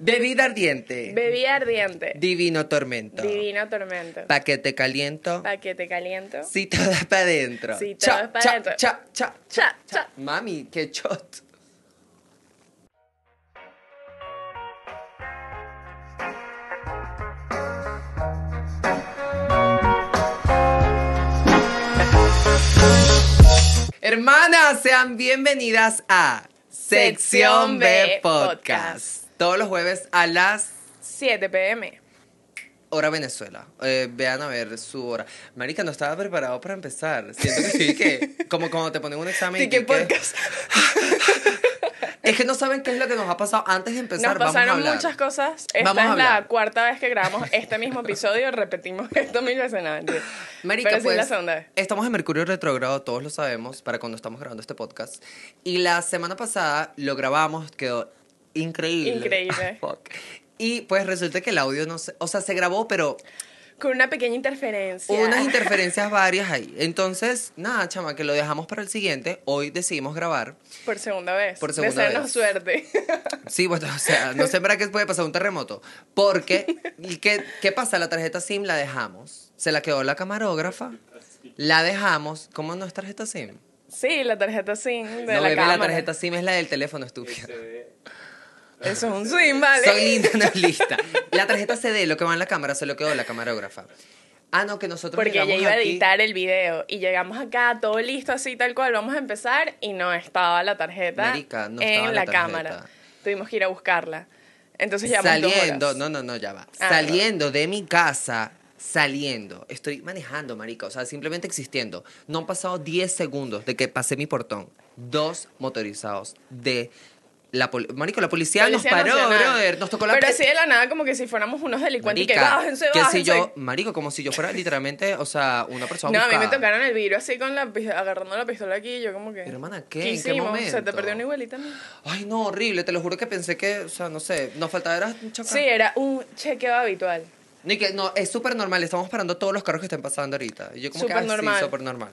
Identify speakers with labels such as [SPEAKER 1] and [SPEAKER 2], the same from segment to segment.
[SPEAKER 1] Bebida ardiente.
[SPEAKER 2] Bebida ardiente.
[SPEAKER 1] Divino tormento.
[SPEAKER 2] Divino tormento.
[SPEAKER 1] Paquete caliento.
[SPEAKER 2] Paquete caliento.
[SPEAKER 1] Si todo es para adentro.
[SPEAKER 2] Si todo
[SPEAKER 1] Cha,
[SPEAKER 2] es pa'
[SPEAKER 1] cha,
[SPEAKER 2] dentro.
[SPEAKER 1] Cha, cha,
[SPEAKER 2] Cha, cha.
[SPEAKER 1] Mami, qué shot. Hermanas, sean bienvenidas a Sección B Podcast. Todos los jueves a las
[SPEAKER 2] 7 pm.
[SPEAKER 1] hora Venezuela. Eh, vean a ver su hora. Marica, no estaba preparado para empezar. Siento que sí, que como cuando te ponen un examen.
[SPEAKER 2] Sí, que podcast.
[SPEAKER 1] Es que no saben qué es lo que nos ha pasado antes de empezar.
[SPEAKER 2] Nos
[SPEAKER 1] vamos a
[SPEAKER 2] pasaron muchas cosas. Esta
[SPEAKER 1] Vamos
[SPEAKER 2] es la cuarta vez que grabamos este mismo episodio. Repetimos esto mil veces. No.
[SPEAKER 1] Marica,
[SPEAKER 2] Pero
[SPEAKER 1] pues,
[SPEAKER 2] la segunda vez.
[SPEAKER 1] estamos en Mercurio retrógrado, todos lo sabemos, para cuando estamos grabando este podcast. Y la semana pasada lo grabamos, quedó increíble.
[SPEAKER 2] Increíble.
[SPEAKER 1] Fuck. Y pues resulta que el audio no se... O sea, se grabó, pero
[SPEAKER 2] Con una pequeña interferencia.
[SPEAKER 1] unas interferencias varias ahí. Entonces, nada, chama, que lo dejamos para el siguiente. Hoy decidimos grabar.
[SPEAKER 2] Por segunda vez.
[SPEAKER 1] Por segunda
[SPEAKER 2] Desearnos
[SPEAKER 1] vez.
[SPEAKER 2] suerte.
[SPEAKER 1] Sí, bueno, o sea, no sé para qué puede pasar un terremoto. Porque, ¿y ¿qué, ¿qué pasa? La tarjeta SIM la dejamos. Se la quedó la camarógrafa. La dejamos. ¿Cómo no es tarjeta SIM?
[SPEAKER 2] sí, la tarjeta SIM de
[SPEAKER 1] no,
[SPEAKER 2] la
[SPEAKER 1] bebé,
[SPEAKER 2] cámara.
[SPEAKER 1] la tarjeta SIM es la del teléfono, estúpida.
[SPEAKER 2] Eso es un SIM, ¿vale?
[SPEAKER 1] Soy linda, no es lista. La tarjeta CD, lo que va en la cámara, se lo quedó la camarógrafa. Ah, no, que nosotros
[SPEAKER 2] Porque ella iba a
[SPEAKER 1] aquí-
[SPEAKER 2] editar el video y llegamos acá todo listo así tal cual vamos a empezar y no estaba la tarjeta
[SPEAKER 1] Marica, no
[SPEAKER 2] en
[SPEAKER 1] estaba la
[SPEAKER 2] la,
[SPEAKER 1] tarjeta.
[SPEAKER 2] cámara. Tuvimos que ir a buscarla. Entonces dos
[SPEAKER 1] Saliendo, no, no, no, ya va.
[SPEAKER 2] Ah,
[SPEAKER 1] saliendo de mi casa, saliendo. Estoy manejando, marica, o sea, simplemente existiendo. No han pasado 10 segundos de que pasé mi portón. Dos motorizados de la. Marico, la policía,
[SPEAKER 2] Policía
[SPEAKER 1] nos paró, brother. Nos tocó la
[SPEAKER 2] Pero
[SPEAKER 1] pe-
[SPEAKER 2] así de la nada como que si fuéramos unos delincuentes y que
[SPEAKER 1] Marica,
[SPEAKER 2] bájense,
[SPEAKER 1] que
[SPEAKER 2] bájense.
[SPEAKER 1] si yo, marico, como si yo fuera literalmente, o sea, una persona
[SPEAKER 2] no, a mí me
[SPEAKER 1] buscada.
[SPEAKER 2] tocaron el vidrio así con la agarrando la pistola aquí y yo como que...
[SPEAKER 1] Pero, hermana, ¿qué?
[SPEAKER 2] ¿Qué
[SPEAKER 1] ¿En qué
[SPEAKER 2] hicimos? Se te
[SPEAKER 1] momento?
[SPEAKER 2] perdió una igualita. ¿no?
[SPEAKER 1] Ay, no, horrible. Te lo juro que pensé que, o sea, no sé, nos faltaba era un chocar.
[SPEAKER 2] Sí, era un chequeo habitual.
[SPEAKER 1] Ni que, no, es súper normal. Estamos parando todos los carros que estén pasando ahorita. Y yo como
[SPEAKER 2] Súper
[SPEAKER 1] que, ah,
[SPEAKER 2] normal.
[SPEAKER 1] sí, súper normal.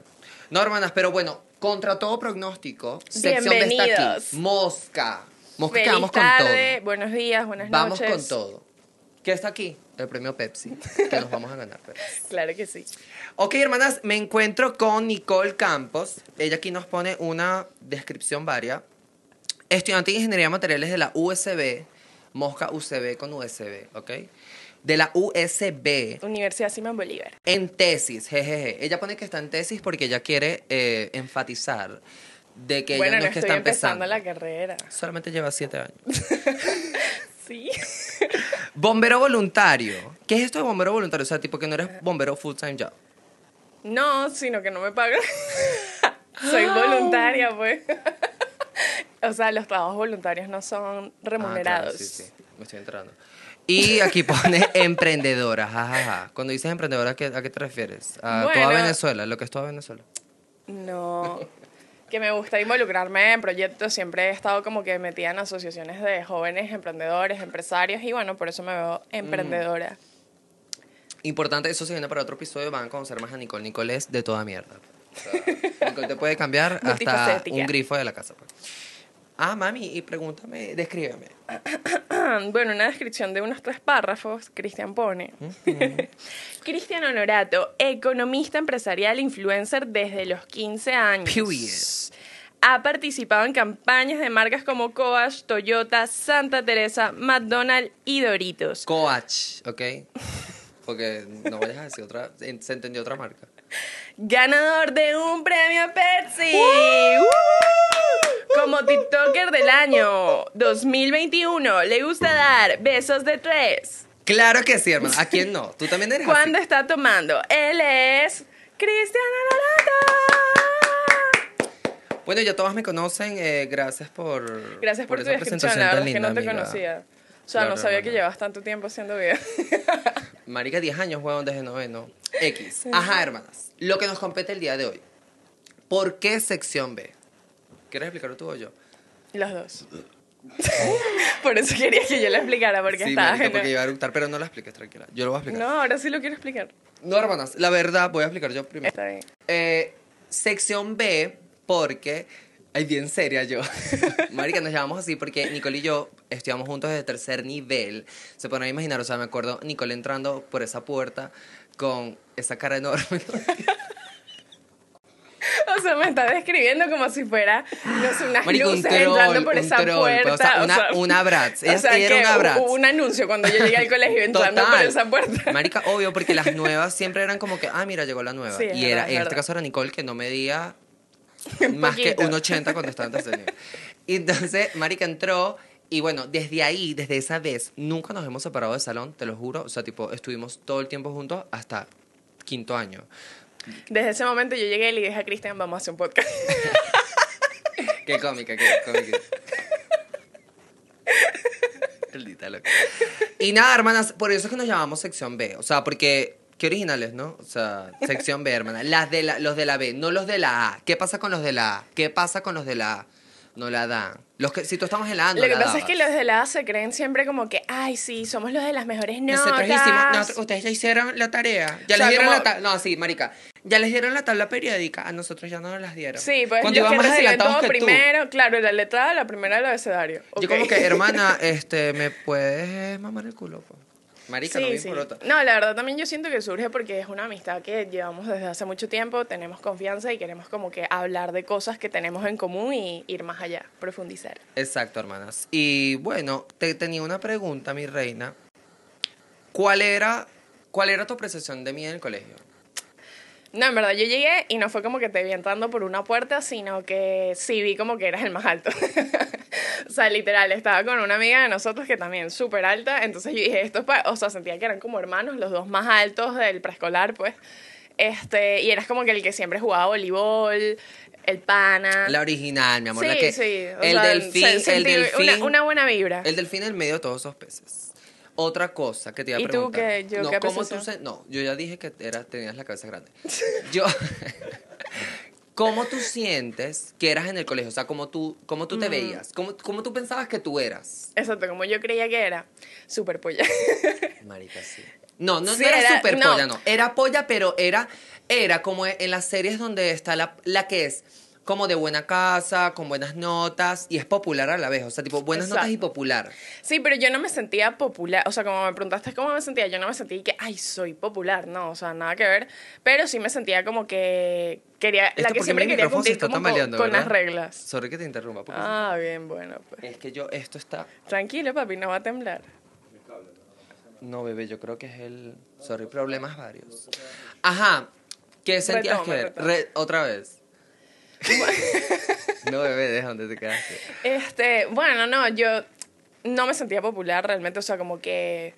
[SPEAKER 1] No, hermanas, pero bueno, contra todo pronóstico, sección de esta aquí. Mosca. Mosca
[SPEAKER 2] Feliz
[SPEAKER 1] vamos con
[SPEAKER 2] tarde,
[SPEAKER 1] todo.
[SPEAKER 2] buenos días, buenas
[SPEAKER 1] Vamos
[SPEAKER 2] noches.
[SPEAKER 1] con todo. ¿Qué está aquí? El premio Pepsi, que nos vamos a ganar. pues.
[SPEAKER 2] Claro que sí.
[SPEAKER 1] Ok, hermanas, me encuentro con Nicole Campos. Ella aquí nos pone una descripción varia. Estudiante de Ingeniería de Materiales de la USB, Mosca UCB con USB, ¿ok? De la USB
[SPEAKER 2] Universidad Simón Bolívar.
[SPEAKER 1] en tesis, jejeje. Ella pone que está en tesis porque ella quiere eh, enfatizar de que
[SPEAKER 2] bueno,
[SPEAKER 1] ella no
[SPEAKER 2] no
[SPEAKER 1] es que está
[SPEAKER 2] empezando
[SPEAKER 1] empezando.
[SPEAKER 2] la carrera.
[SPEAKER 1] Solamente lleva siete años.
[SPEAKER 2] Sí.
[SPEAKER 1] Bombero voluntario. ¿Qué es esto de bombero voluntario? O sea, tipo que no eres bombero full time job.
[SPEAKER 2] No, sino que no me pagan. Soy voluntaria, pues. o sea, los trabajos voluntarios no son
[SPEAKER 1] Ah,
[SPEAKER 2] remunerados.
[SPEAKER 1] claro, sí, sí, me estoy enterando. Y aquí pone emprendedora, jajaja. Cuando dices emprendedora, ¿a qué, a qué te refieres? A toda. Venezuela, lo que es toda Venezuela.
[SPEAKER 2] No. Que me gusta involucrarme en proyectos. Siempre he estado como que metida en asociaciones de jóvenes emprendedores, empresarios. Y bueno, por eso me veo
[SPEAKER 1] Mm.
[SPEAKER 2] emprendedora.
[SPEAKER 1] Importante, eso se viene para otro episodio, van a conocer más a Nicole. Nicole es de toda mierda. O sea, Nicole te puede cambiar hasta un grifo de la casa. Ah, mami, y pregúntame, descríbeme.
[SPEAKER 2] Bueno, una descripción de unos tres párrafos, Cristian pone. Cristian Honorato, economista empresarial, influencer desde los 15 años.
[SPEAKER 1] Period.
[SPEAKER 2] Ha participado en campañas de marcas como Coach, Toyota, Santa Teresa, McDonald's y Doritos.
[SPEAKER 1] Coach, ¿ok? Porque no vayas a decir otra, se entendió otra marca.
[SPEAKER 2] Ganador de un premio Pepsi. ¡Uh! Como TikToker del año 2021, le gusta dar besos de tres.
[SPEAKER 1] Claro que sí, hermano. ¿A quién no? Tú también eres
[SPEAKER 2] ¿Cuándo
[SPEAKER 1] así.
[SPEAKER 2] está tomando? Él es Cristian Honorato.
[SPEAKER 1] Bueno, ya todas me conocen. eh, gracias por.
[SPEAKER 2] Gracias por, tu
[SPEAKER 1] esa presentación
[SPEAKER 2] la verdad es que no te
[SPEAKER 1] amiga.
[SPEAKER 2] conocía. O sea,
[SPEAKER 1] Claro,
[SPEAKER 2] no sabía que llevas tanto tiempo haciendo videos.
[SPEAKER 1] Marica, 10 años, huevón, desde noveno. X. Ajá, hermanas. Lo que nos compete el día de hoy. ¿Por qué sección B? ¿Quieres explicarlo tú o yo?
[SPEAKER 2] Los dos. Por eso quería que yo lo explicara, porque
[SPEAKER 1] sí,
[SPEAKER 2] estaba
[SPEAKER 1] marica, porque iba a eructar, pero no la expliques, tranquila. Yo lo voy a explicar.
[SPEAKER 2] No, ahora sí lo quiero explicar.
[SPEAKER 1] No, hermanas, la verdad, voy a explicar yo primero.
[SPEAKER 2] Está bien.
[SPEAKER 1] Eh, sección B, porque Ay, bien seria yo. Marica, nos llamamos así porque Nicole y yo estudiamos juntos desde tercer nivel. Se pueden imaginar, o sea, me acuerdo Nicole entrando por esa puerta con esa cara enorme.
[SPEAKER 2] O sea, me está describiendo como si fuera, no sé, unas
[SPEAKER 1] Marica, un
[SPEAKER 2] luces
[SPEAKER 1] troll,
[SPEAKER 2] entrando por
[SPEAKER 1] un
[SPEAKER 2] esa
[SPEAKER 1] troll,
[SPEAKER 2] puerta.
[SPEAKER 1] o sea, una-
[SPEAKER 2] sea,
[SPEAKER 1] una Bratz.
[SPEAKER 2] o sea,
[SPEAKER 1] ella era
[SPEAKER 2] que
[SPEAKER 1] una
[SPEAKER 2] hubo un anuncio cuando yo llegué al colegio entrando por
[SPEAKER 1] Total.
[SPEAKER 2] esa puerta.
[SPEAKER 1] Marica, obvio, porque las nuevas siempre eran como que, ah, mira, llegó la nueva.
[SPEAKER 2] Sí,
[SPEAKER 1] y era,
[SPEAKER 2] verdad,
[SPEAKER 1] en este caso era Nicole, que no medía más que un 80 cuando estaba en tercer. Y entonces, Marica entró. Y bueno, desde ahí, desde esa vez, nunca nos hemos separado de salón, te lo juro. O sea, tipo, estuvimos todo el tiempo juntos hasta quinto año.
[SPEAKER 2] Desde ese momento yo llegué y le dije a Cristian, vamos a hacer un podcast.
[SPEAKER 1] Qué cómica, qué cómica. Maldita loca. Y nada, hermanas, por eso es que nos llamamos sección B. O sea, porque. Qué originales, ¿no? O sea, sección B, hermana. Las de la, los de la B, no los de la A. ¿Qué pasa con los de la A? ¿Qué pasa con los de la A? No la dan. Los que, si tú estamos en la A, no
[SPEAKER 2] Lo que
[SPEAKER 1] la
[SPEAKER 2] pasa es que los de la A se creen siempre como que, ay, sí, somos los de las mejores notas.
[SPEAKER 1] Nosotros hicimos, nosotros- ustedes ya hicieron la tarea. Ya
[SPEAKER 2] O sea,
[SPEAKER 1] les dieron
[SPEAKER 2] como-
[SPEAKER 1] la tabla. No, sí, marica. Ya les dieron la tabla periódica. A nosotros ya no nos las dieron.
[SPEAKER 2] Sí, pues
[SPEAKER 1] Cuando
[SPEAKER 2] los que reciben todo
[SPEAKER 1] que tú.
[SPEAKER 2] primero, claro, la letra, la primera del abecedario.
[SPEAKER 1] Yo
[SPEAKER 2] Ok.
[SPEAKER 1] como que, hermana, este, ¿me puedes mamar el culo? po? Marica, no me
[SPEAKER 2] Sí, sí.
[SPEAKER 1] importa.
[SPEAKER 2] No, la verdad también yo siento que surge porque es una amistad que llevamos desde hace mucho tiempo, tenemos confianza y queremos como que hablar de cosas que tenemos en común y ir más allá, profundizar.
[SPEAKER 1] Exacto, hermanas. Y bueno, te tenía una pregunta, mi reina. ¿Cuál era, cuál era tu apreciación de mí en el colegio?
[SPEAKER 2] No, en verdad yo llegué y no fue como que te vi entrando por una puerta, sino que sí vi como que eras el más alto. o sea, literal, estaba con una amiga de nosotros que también súper alta, entonces yo dije, esto es pa-", o sea, sentía que eran como hermanos, los dos más altos del preescolar, pues. Este, y eras como que el que siempre jugaba voleibol, el pana.
[SPEAKER 1] La original, mi amor.
[SPEAKER 2] Sí,
[SPEAKER 1] la que,
[SPEAKER 2] sí. o
[SPEAKER 1] el
[SPEAKER 2] sea,
[SPEAKER 1] delfín, el delfín.
[SPEAKER 2] Una, una buena vibra.
[SPEAKER 1] El delfín en el medio de todos esos peces. Otra cosa que te iba a
[SPEAKER 2] ¿Y tú
[SPEAKER 1] preguntar.
[SPEAKER 2] qué? Yo,
[SPEAKER 1] no,
[SPEAKER 2] ¿qué
[SPEAKER 1] ¿cómo tú se- no, yo ya dije que era, tenías la cabeza grande. Yo. ¿Cómo tú sientes que eras en el colegio? O sea, ¿cómo tú, cómo
[SPEAKER 2] Mm.
[SPEAKER 1] tú te veías? ¿Cómo, ¿Cómo tú pensabas que tú eras?
[SPEAKER 2] Exacto, como yo creía que era. Súper polla.
[SPEAKER 1] Marica, sí. No, no,
[SPEAKER 2] Sí,
[SPEAKER 1] no era,
[SPEAKER 2] era-
[SPEAKER 1] super
[SPEAKER 2] no.
[SPEAKER 1] polla, no. Era polla, pero era, era como en las series donde está la, la que es como de buena casa, con buenas notas, y es popular a la vez. O sea, tipo, buenas notas y
[SPEAKER 2] Exacto.
[SPEAKER 1] popular.
[SPEAKER 2] Sí, pero yo no me sentía popular. O sea, como me preguntaste cómo me sentía, yo no me sentí que, ay, soy popular. No, o sea, nada que ver. Pero sí me sentía como que quería,
[SPEAKER 1] Esto
[SPEAKER 2] la que siempre quería cumplir como con, con las reglas.
[SPEAKER 1] Sorry que te interrumpa. porque
[SPEAKER 2] Ah, bien, bueno, pues.
[SPEAKER 1] Es que yo, esto está...
[SPEAKER 2] Tranquilo, papi, no va a temblar.
[SPEAKER 1] No, bebé, yo creo que es el... Sorry, problemas varios. Ajá. ¿Qué sentías
[SPEAKER 2] Retoma,
[SPEAKER 1] que
[SPEAKER 2] retoma.
[SPEAKER 1] Re- Otra vez. no, bebé, deja donde te quedaste.
[SPEAKER 2] Este, bueno, no, yo no me sentía popular realmente, o sea, como que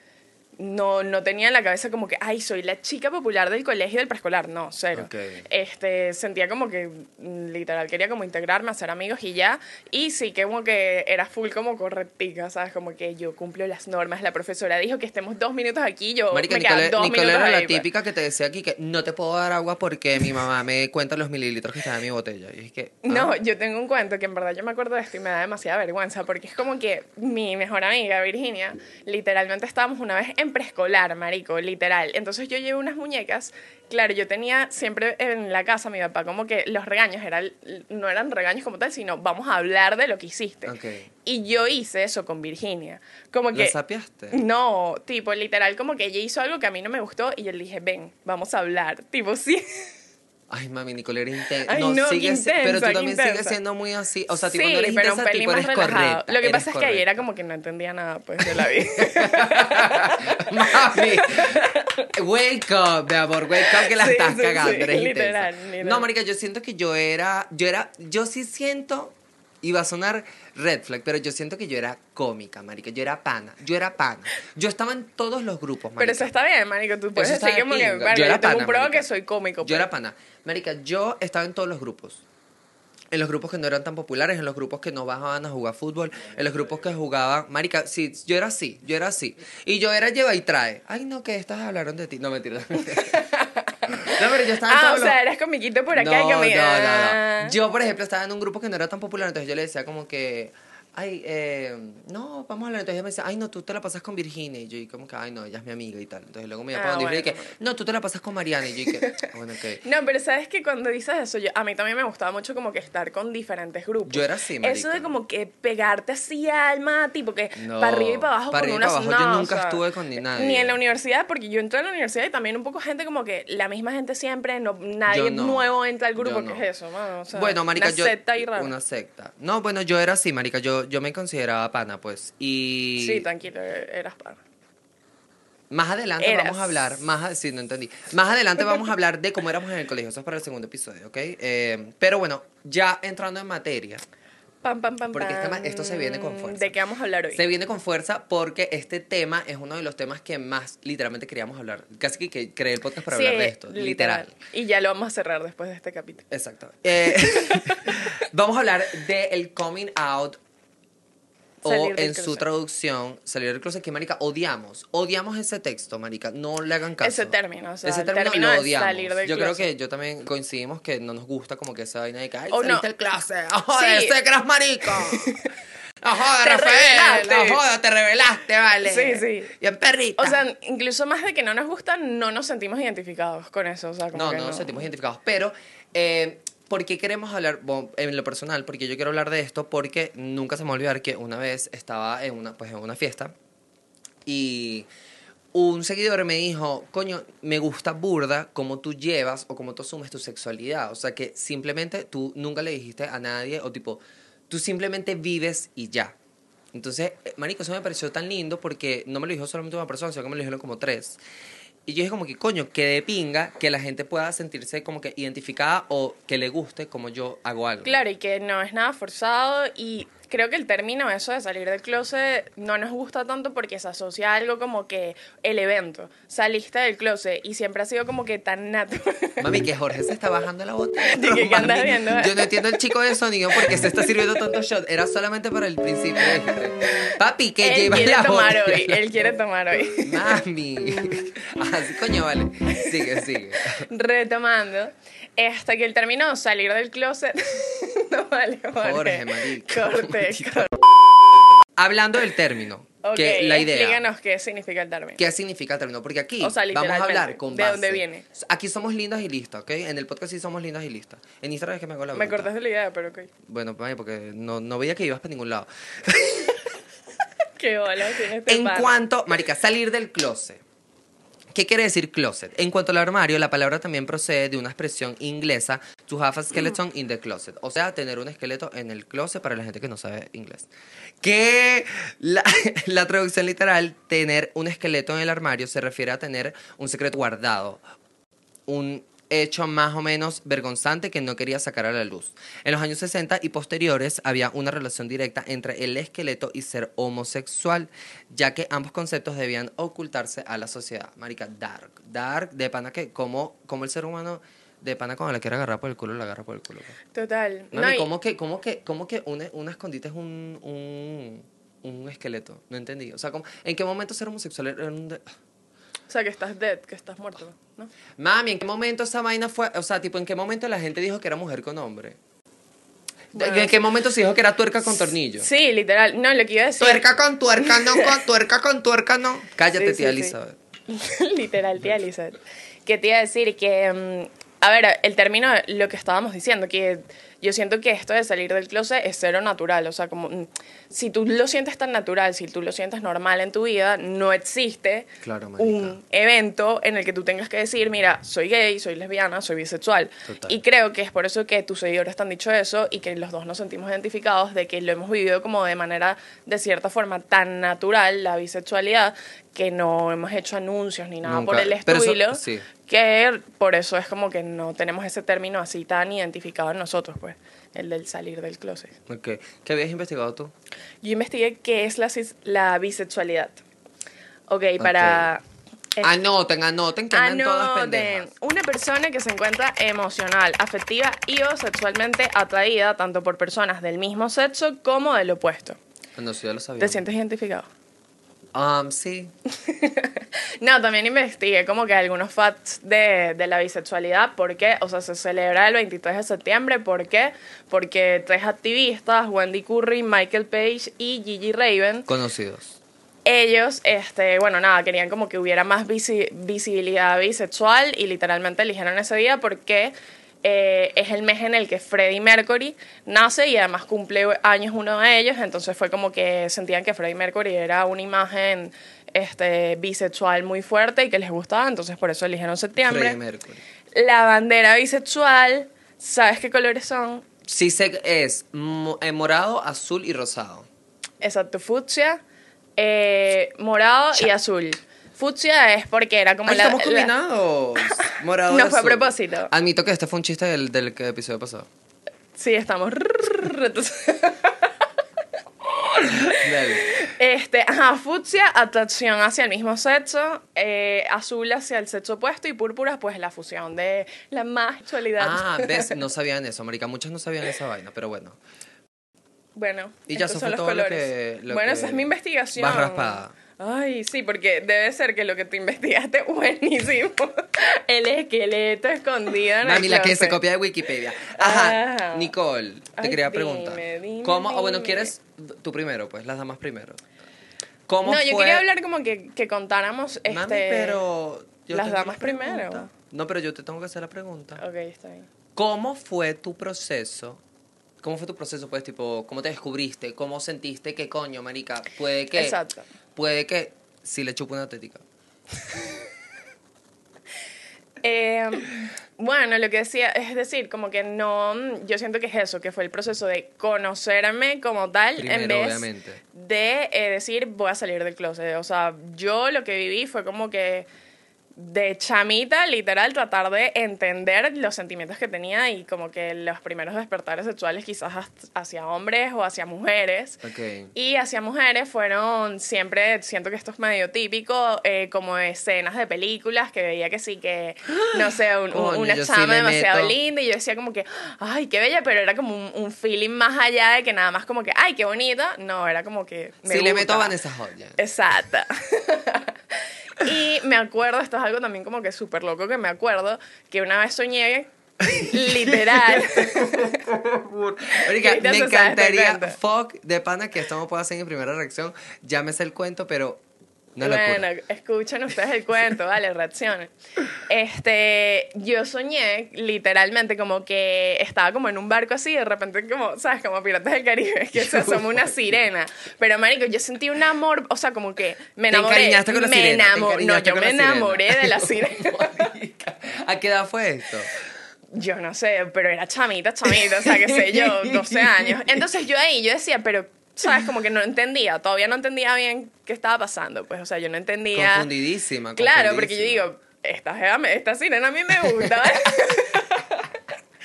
[SPEAKER 2] no, no tenía en la cabeza como que, ay, soy la chica popular del colegio del preescolar, no, cero.
[SPEAKER 1] Ok.
[SPEAKER 2] Este, sentía como que, mm, literal, quería como integrarme, hacer amigos y ya, y sí, que como que era full como correctica, ¿sabes? Como que yo cumplo las normas, la profesora dijo que estemos dos minutos aquí, yo
[SPEAKER 1] Marica,
[SPEAKER 2] me
[SPEAKER 1] Nicole,
[SPEAKER 2] dos
[SPEAKER 1] Nicole
[SPEAKER 2] minutos
[SPEAKER 1] era la
[SPEAKER 2] ahí, pues.
[SPEAKER 1] típica que te decía aquí que no te puedo dar agua porque mi mamá me cuenta los mililitros que están en mi botella. Y es que... ah,
[SPEAKER 2] No, yo tengo un cuento que en verdad yo me acuerdo de esto y me da demasiada vergüenza porque es como que mi mejor amiga, Virginia, literalmente estábamos una vez en preescolar, marico, literal. Entonces yo llevé unas muñecas, claro, yo tenía siempre en la casa mi papá como que los regaños eran, no eran regaños como tal, sino vamos a hablar de lo que hiciste.
[SPEAKER 1] Ok.
[SPEAKER 2] Y yo hice eso con Virginia. Como
[SPEAKER 1] ¿La
[SPEAKER 2] que...
[SPEAKER 1] sapeaste?
[SPEAKER 2] No, tipo, literal, como que ella hizo algo que a mí no me gustó y yo le dije, ven, vamos a hablar. Tipo, sí.
[SPEAKER 1] Ay, mami, Nicole era intensa. No,
[SPEAKER 2] no,
[SPEAKER 1] sigue si- pero tú
[SPEAKER 2] intensa,
[SPEAKER 1] también sigues
[SPEAKER 2] intensa.
[SPEAKER 1] siendo muy así. O sea, tipo,
[SPEAKER 2] sí,
[SPEAKER 1] no eres
[SPEAKER 2] pero
[SPEAKER 1] intensa, tipo, eres
[SPEAKER 2] relajado.
[SPEAKER 1] correcta.
[SPEAKER 2] Lo que pasa es que ayer
[SPEAKER 1] correcta.
[SPEAKER 2] era como que no entendía nada, pues, de la vida.
[SPEAKER 1] Mami, wake up, mi amor, wake up que la
[SPEAKER 2] Sí,
[SPEAKER 1] estás
[SPEAKER 2] sí,
[SPEAKER 1] cagando,
[SPEAKER 2] sí, literal, literal.
[SPEAKER 1] No, marica, yo siento que yo era, yo era, yo sí siento, iba a sonar red flag, pero yo siento que yo era cómica, marica, yo era pana, yo era pana. Yo estaba en todos los grupos, marica.
[SPEAKER 2] Pero eso está bien, marico. Tú puedes decir que,
[SPEAKER 1] pinga.
[SPEAKER 2] "Verga,
[SPEAKER 1] Yo era
[SPEAKER 2] yo tengo
[SPEAKER 1] pana,
[SPEAKER 2] un pro
[SPEAKER 1] marica.
[SPEAKER 2] que soy cómico.
[SPEAKER 1] Yo
[SPEAKER 2] pues".
[SPEAKER 1] era pana. Marica, yo estaba en todos los grupos. En los grupos que no eran tan populares, en los grupos que no bajaban a jugar fútbol, en los grupos que jugaban. Marica, sí, yo era así, yo era así. Y yo era lleva y trae. Ay, no, que estas hablaron de ti. No, mentira. no, pero yo estaba en
[SPEAKER 2] Ah, o
[SPEAKER 1] los-
[SPEAKER 2] sea, eres comiquito por acá
[SPEAKER 1] no,
[SPEAKER 2] y comi-
[SPEAKER 1] no, no,
[SPEAKER 2] Ah.
[SPEAKER 1] no. Yo, por ejemplo, estaba en un grupo que no era tan popular, entonces yo le decía como que, ay, eh, no, vamos a hablar. Entonces ella me dice, ay, no, tú te la pasas con Virginia. Y yo, y como que, ay, no, ella es mi amiga y tal. Entonces luego me iba
[SPEAKER 2] Ah,
[SPEAKER 1] Virginia y
[SPEAKER 2] bueno,
[SPEAKER 1] que, no, tú te la pasas con Mariana. Y yo, y que, "Ah, bueno, ok.
[SPEAKER 2] No, pero sabes que cuando dices eso, yo, a mí también me gustaba mucho como que estar con diferentes grupos.
[SPEAKER 1] Yo era así,
[SPEAKER 2] Eso
[SPEAKER 1] marica.
[SPEAKER 2] de como que pegarte así alma, tipo que
[SPEAKER 1] No,
[SPEAKER 2] para arriba y para abajo
[SPEAKER 1] para
[SPEAKER 2] con
[SPEAKER 1] y
[SPEAKER 2] una
[SPEAKER 1] abajo, yo nunca estuve con ni nadie.
[SPEAKER 2] Ni en la universidad, porque yo entré a la universidad y también un poco gente como que la misma gente siempre, no, nadie
[SPEAKER 1] no.
[SPEAKER 2] nuevo entra al grupo.
[SPEAKER 1] No.
[SPEAKER 2] ¿Qué es eso, mano? O sea,
[SPEAKER 1] bueno, marica,
[SPEAKER 2] una
[SPEAKER 1] yo...
[SPEAKER 2] secta ahí rara.
[SPEAKER 1] Una secta. No, bueno, yo era así, marica. Yo, yo me consideraba pana, pues. Y...
[SPEAKER 2] Sí, tranquilo, eras pana.
[SPEAKER 1] Más adelante
[SPEAKER 2] Eras.
[SPEAKER 1] vamos a hablar, más a- sí, no entendí. Más adelante vamos a hablar de cómo éramos en el colegio. Eso es para el segundo episodio, ¿ok? Eh, pero bueno, ya entrando en materia,
[SPEAKER 2] Pam, pam, pam,
[SPEAKER 1] Porque este esto se viene con fuerza.
[SPEAKER 2] ¿De qué vamos a hablar hoy?
[SPEAKER 1] se viene con fuerza porque este tema es uno de los temas que más literalmente queríamos hablar. Casi que, que creé el podcast para
[SPEAKER 2] Sí,
[SPEAKER 1] hablar de esto, literal.
[SPEAKER 2] Y ya lo vamos a cerrar después de este capítulo.
[SPEAKER 1] Exacto. Eh, vamos a hablar del coming out o
[SPEAKER 2] Salir
[SPEAKER 1] en su traducción, salir del closet, que marica, odiamos. Odiamos ese texto, marica. No le hagan caso.
[SPEAKER 2] Ese término, o sea,
[SPEAKER 1] ese término
[SPEAKER 2] término
[SPEAKER 1] lo odiamos.
[SPEAKER 2] salir del
[SPEAKER 1] yo creo
[SPEAKER 2] closet.
[SPEAKER 1] que yo también coincidimos que no nos gusta como que esa vaina de que, ay,
[SPEAKER 2] O no.
[SPEAKER 1] saliste del closet. ¡Oh,
[SPEAKER 2] Sí.
[SPEAKER 1] sé que eras marica! ¡Oh, joder,
[SPEAKER 2] Te
[SPEAKER 1] Rafael! ¡Oh, joder, te revelaste, vale!
[SPEAKER 2] Sí, sí.
[SPEAKER 1] Bien perrita.
[SPEAKER 2] O sea, incluso más de que no nos gusta, no nos sentimos identificados con eso. O sea, como
[SPEAKER 1] No,
[SPEAKER 2] que
[SPEAKER 1] no nos sentimos identificados. Pero, eh, ¿por qué queremos hablar? Bueno, en lo personal, porque yo quiero hablar de esto, porque nunca se me va a olvidar que una vez estaba en una, pues, en una fiesta y un seguidor me dijo, coño, me gusta burda cómo tú llevas o cómo tú asumes tu sexualidad. O sea, que simplemente tú nunca le dijiste a nadie o tipo, tú simplemente vives y ya. Entonces, eh, marico, eso me pareció tan lindo porque no me lo dijo solamente una persona, sino que me lo dijeron como tres. Y yo dije como que, coño, que de pinga que la gente pueda sentirse como que identificada o que le guste como yo hago algo.
[SPEAKER 2] Claro, y que no es nada forzado y creo que el término eso de salir del closet no nos gusta tanto porque se asocia a algo como que el evento, saliste del closet y siempre ha sido como que tan natural.
[SPEAKER 1] Mami, que Jorge se está bajando la botella.
[SPEAKER 2] ¿De qué- qué andas
[SPEAKER 1] Mami,
[SPEAKER 2] viendo?
[SPEAKER 1] Yo no entiendo el chico de sonido porque se está sirviendo tanto shot. Era solamente para el principio. Papi, que
[SPEAKER 2] él
[SPEAKER 1] lleva
[SPEAKER 2] quiere
[SPEAKER 1] la
[SPEAKER 2] tomar
[SPEAKER 1] botella.
[SPEAKER 2] hoy, él quiere tomar hoy.
[SPEAKER 1] Mami. Así, coño, vale. Sigue, sigue.
[SPEAKER 2] Retomando, hasta que el término salir del closet. no vale, Jorge.
[SPEAKER 1] Jorge, marica.
[SPEAKER 2] Corte,
[SPEAKER 1] Hablando del término, que la idea.
[SPEAKER 2] explícanos qué significa el término.
[SPEAKER 1] ¿Qué significa el término? Porque aquí
[SPEAKER 2] O sea,
[SPEAKER 1] vamos a hablar con
[SPEAKER 2] ¿de
[SPEAKER 1] base.
[SPEAKER 2] dónde viene?
[SPEAKER 1] Aquí somos lindas y listas, ¿ok? En el podcast sí somos lindas y listas. En Instagram es que me hago la
[SPEAKER 2] Me
[SPEAKER 1] bruta.
[SPEAKER 2] cortaste la idea, pero ok.
[SPEAKER 1] Bueno, mami, porque no, no veía que ibas para ningún lado.
[SPEAKER 2] Qué bola tiene este
[SPEAKER 1] En cuanto, marica, salir del closet. ¿Qué quiere decir closet? En cuanto al armario, la palabra también procede de una expresión inglesa, to have a skeleton in the closet. O sea, tener un esqueleto en el closet para la gente que no sabe inglés. Que la, la traducción literal, tener un esqueleto en el armario, se refiere a tener un secreto guardado. Un hecho más o menos vergonzante que no quería sacar a la luz. En los años 60 y posteriores había una relación directa entre el esqueleto y ser homosexual, ya que ambos conceptos debían ocultarse a la sociedad. Marica, dark. Dark, de pana que como, como el ser humano de pana cuando la quiere agarrar por el culo, la agarra por el culo.
[SPEAKER 2] Total.
[SPEAKER 1] Mami,
[SPEAKER 2] No, y-
[SPEAKER 1] ¿cómo que, cómo que, cómo que una, una escondite es un, un, un esqueleto? No entendí. O sea, ¿cómo- ¿en qué momento ser homosexual era un de-
[SPEAKER 2] O sea, que estás dead, que estás muerto, ¿no?
[SPEAKER 1] Mami, ¿en qué momento esa vaina fue? O sea, tipo, ¿en qué momento la gente dijo que era mujer con hombre?
[SPEAKER 2] Bueno.
[SPEAKER 1] ¿En qué momento se dijo que era tuerca con tornillo?
[SPEAKER 2] Sí, literal. No, lo que iba a decir.
[SPEAKER 1] Tuerca con tuerca, no, con tuerca con tuerca, no. Cállate,
[SPEAKER 2] Sí, sí,
[SPEAKER 1] tía
[SPEAKER 2] sí.
[SPEAKER 1] Elizabeth.
[SPEAKER 2] literal, tía Elizabeth. Que te iba a decir que. mm, a ver, el término, lo que estábamos diciendo, que yo siento que esto de salir del closet es cero natural. O sea, como. mm, Si tú lo sientes tan natural, si tú lo sientes normal en tu vida, no existe
[SPEAKER 1] Claro,
[SPEAKER 2] un evento en el que tú tengas que decir, mira, soy gay, soy lesbiana, soy bisexual.
[SPEAKER 1] Total.
[SPEAKER 2] Y creo que es por eso que tus seguidores te han dicho eso y que los dos nos sentimos identificados de que lo hemos vivido como de manera, de cierta forma, tan natural, la bisexualidad, que no hemos hecho anuncios ni nada
[SPEAKER 1] Nunca.
[SPEAKER 2] por el
[SPEAKER 1] Pero eso-
[SPEAKER 2] estilo.
[SPEAKER 1] sí.
[SPEAKER 2] Que por eso es como que no tenemos ese término así tan identificado en nosotros, pues, el del salir del closet.
[SPEAKER 1] Ok. ¿Qué habías investigado tú?
[SPEAKER 2] Yo investigué qué es la, la bisexualidad. Ok, para... eh,
[SPEAKER 1] Anoten, anoten, que andan todas
[SPEAKER 2] Anoten.
[SPEAKER 1] pendejas.
[SPEAKER 2] Una persona que se encuentra emocional, afectiva y o sexualmente atraída tanto por personas del mismo sexo como del opuesto.
[SPEAKER 1] No, sí, ya lo sabía.
[SPEAKER 2] ¿Te sientes identificado?
[SPEAKER 1] Um, sí.
[SPEAKER 2] No, también investigué como que algunos facts de, de la bisexualidad. ¿Por qué? O sea, se celebra el 23 de septiembre. ¿Por qué? Porque tres activistas, Wendy Curry, Michael Page y Gigi Raven,
[SPEAKER 1] Conocidos.
[SPEAKER 2] ellos, este, bueno, nada, querían como que hubiera más visi- visibilidad bisexual y literalmente eligieron ese día porque eh, es el mes en el que Freddie Mercury nace y además cumple años uno de ellos, entonces fue como que sentían que Freddie Mercury era una imagen este, bisexual muy fuerte y que les gustaba, entonces por eso eligieron septiembre.
[SPEAKER 1] Freddie Mercury.
[SPEAKER 2] La bandera bisexual, ¿sabes qué colores son?
[SPEAKER 1] Sí sé es eh, morado, azul y rosado.
[SPEAKER 2] Exacto, fucsia, eh, morado y azul. Fucsia es porque era como
[SPEAKER 1] Ay,
[SPEAKER 2] la,
[SPEAKER 1] estamos
[SPEAKER 2] la-
[SPEAKER 1] combinados. Morado
[SPEAKER 2] No fue a propósito.
[SPEAKER 1] Admito que este fue un chiste del, del episodio pasado.
[SPEAKER 2] Sí, estamos. Este, ajá, fucsia, atracción hacia el mismo sexo, eh, azul hacia el sexo opuesto y púrpura, pues la fusión de la masculinidad.
[SPEAKER 1] Ah, ves, no sabían eso, marica. Muchos no sabían esa vaina, pero bueno.
[SPEAKER 2] Bueno,
[SPEAKER 1] Y ya,
[SPEAKER 2] son los
[SPEAKER 1] todo lo
[SPEAKER 2] colores.
[SPEAKER 1] que- lo
[SPEAKER 2] bueno,
[SPEAKER 1] que-
[SPEAKER 2] esa es mi investigación.
[SPEAKER 1] Vas raspada.
[SPEAKER 2] Ay, sí, porque debe ser que lo que tú investigaste buenísimo. El esqueleto escondido en el
[SPEAKER 1] Mami, la que se copia de Wikipedia. Ajá,
[SPEAKER 2] Ah.
[SPEAKER 1] Nicole, te
[SPEAKER 2] Ay,
[SPEAKER 1] quería preguntar.
[SPEAKER 2] dime,
[SPEAKER 1] ¿Cómo? O bueno. ¿quieres tú primero, pues, las damas primero? ¿Cómo
[SPEAKER 2] No,
[SPEAKER 1] fue?
[SPEAKER 2] yo quería hablar como que, que contáramos este...
[SPEAKER 1] Mami, pero... yo
[SPEAKER 2] las damas primero.
[SPEAKER 1] No, pero yo te tengo que hacer la pregunta.
[SPEAKER 2] Ok, está bien.
[SPEAKER 1] ¿Cómo fue tu proceso? ¿Cómo fue tu proceso, pues, tipo, cómo te descubriste? ¿Cómo sentiste que, coño, marica, puede que...
[SPEAKER 2] Exacto.
[SPEAKER 1] Puede que... Si le chupo una tetica.
[SPEAKER 2] Eh, bueno, lo que decía, es decir, como que no, yo siento que es eso, que fue el proceso de conocerme como tal en vez
[SPEAKER 1] obviamente.
[SPEAKER 2] de eh, decir voy a salir del closet. O sea, yo lo que viví fue como que de chamita, literal, tratar de entender los sentimientos que tenía y como que los primeros despertares sexuales quizás hacia hombres o hacia mujeres.
[SPEAKER 1] Ok.
[SPEAKER 2] Y hacia mujeres fueron siempre, siento que esto es medio típico, eh, como escenas de películas que veía que sí, que, no sé, un- un- una
[SPEAKER 1] sí
[SPEAKER 2] chama
[SPEAKER 1] le
[SPEAKER 2] demasiado linda y yo decía como que, ay, qué bella, pero era como un, un feeling más allá de que nada más como que, ay, qué bonita. No, era como que... Me
[SPEAKER 1] si le meto a
[SPEAKER 2] gusta.
[SPEAKER 1] Vanessa Hudgens.
[SPEAKER 2] Exacto. y me acuerdo, esto es algo también como que súper loco que me acuerdo, que una vez soñé, literal.
[SPEAKER 1] Me encantaría, fuck, de pana, que esto no puedo hacer en primera reacción. Llámese el cuento, pero una locura.
[SPEAKER 2] Bueno, escuchen ustedes el cuento, vale, reaccionen. Este, yo soñé literalmente como que estaba como en un barco así, de repente como, ¿sabes? Como Piratas del Caribe, que se asoma una sirena. Pero, marico, yo sentí un amor, o sea, como que me
[SPEAKER 1] Te
[SPEAKER 2] enamoré.
[SPEAKER 1] encariñaste con la
[SPEAKER 2] me
[SPEAKER 1] sirena, te
[SPEAKER 2] enamo- No, yo me enamoré de la sirena.
[SPEAKER 1] ¿A qué edad fue esto?
[SPEAKER 2] Yo no sé, pero era chamita, chamita, o sea, qué sé yo, 12 años. Entonces yo ahí, yo decía, pero, ¿sabes? Como que no entendía, todavía no entendía bien qué estaba pasando, pues, o sea, yo no entendía...
[SPEAKER 1] Confundidísima.
[SPEAKER 2] Claro, porque yo digo, esta, esta sirena a mí me gusta.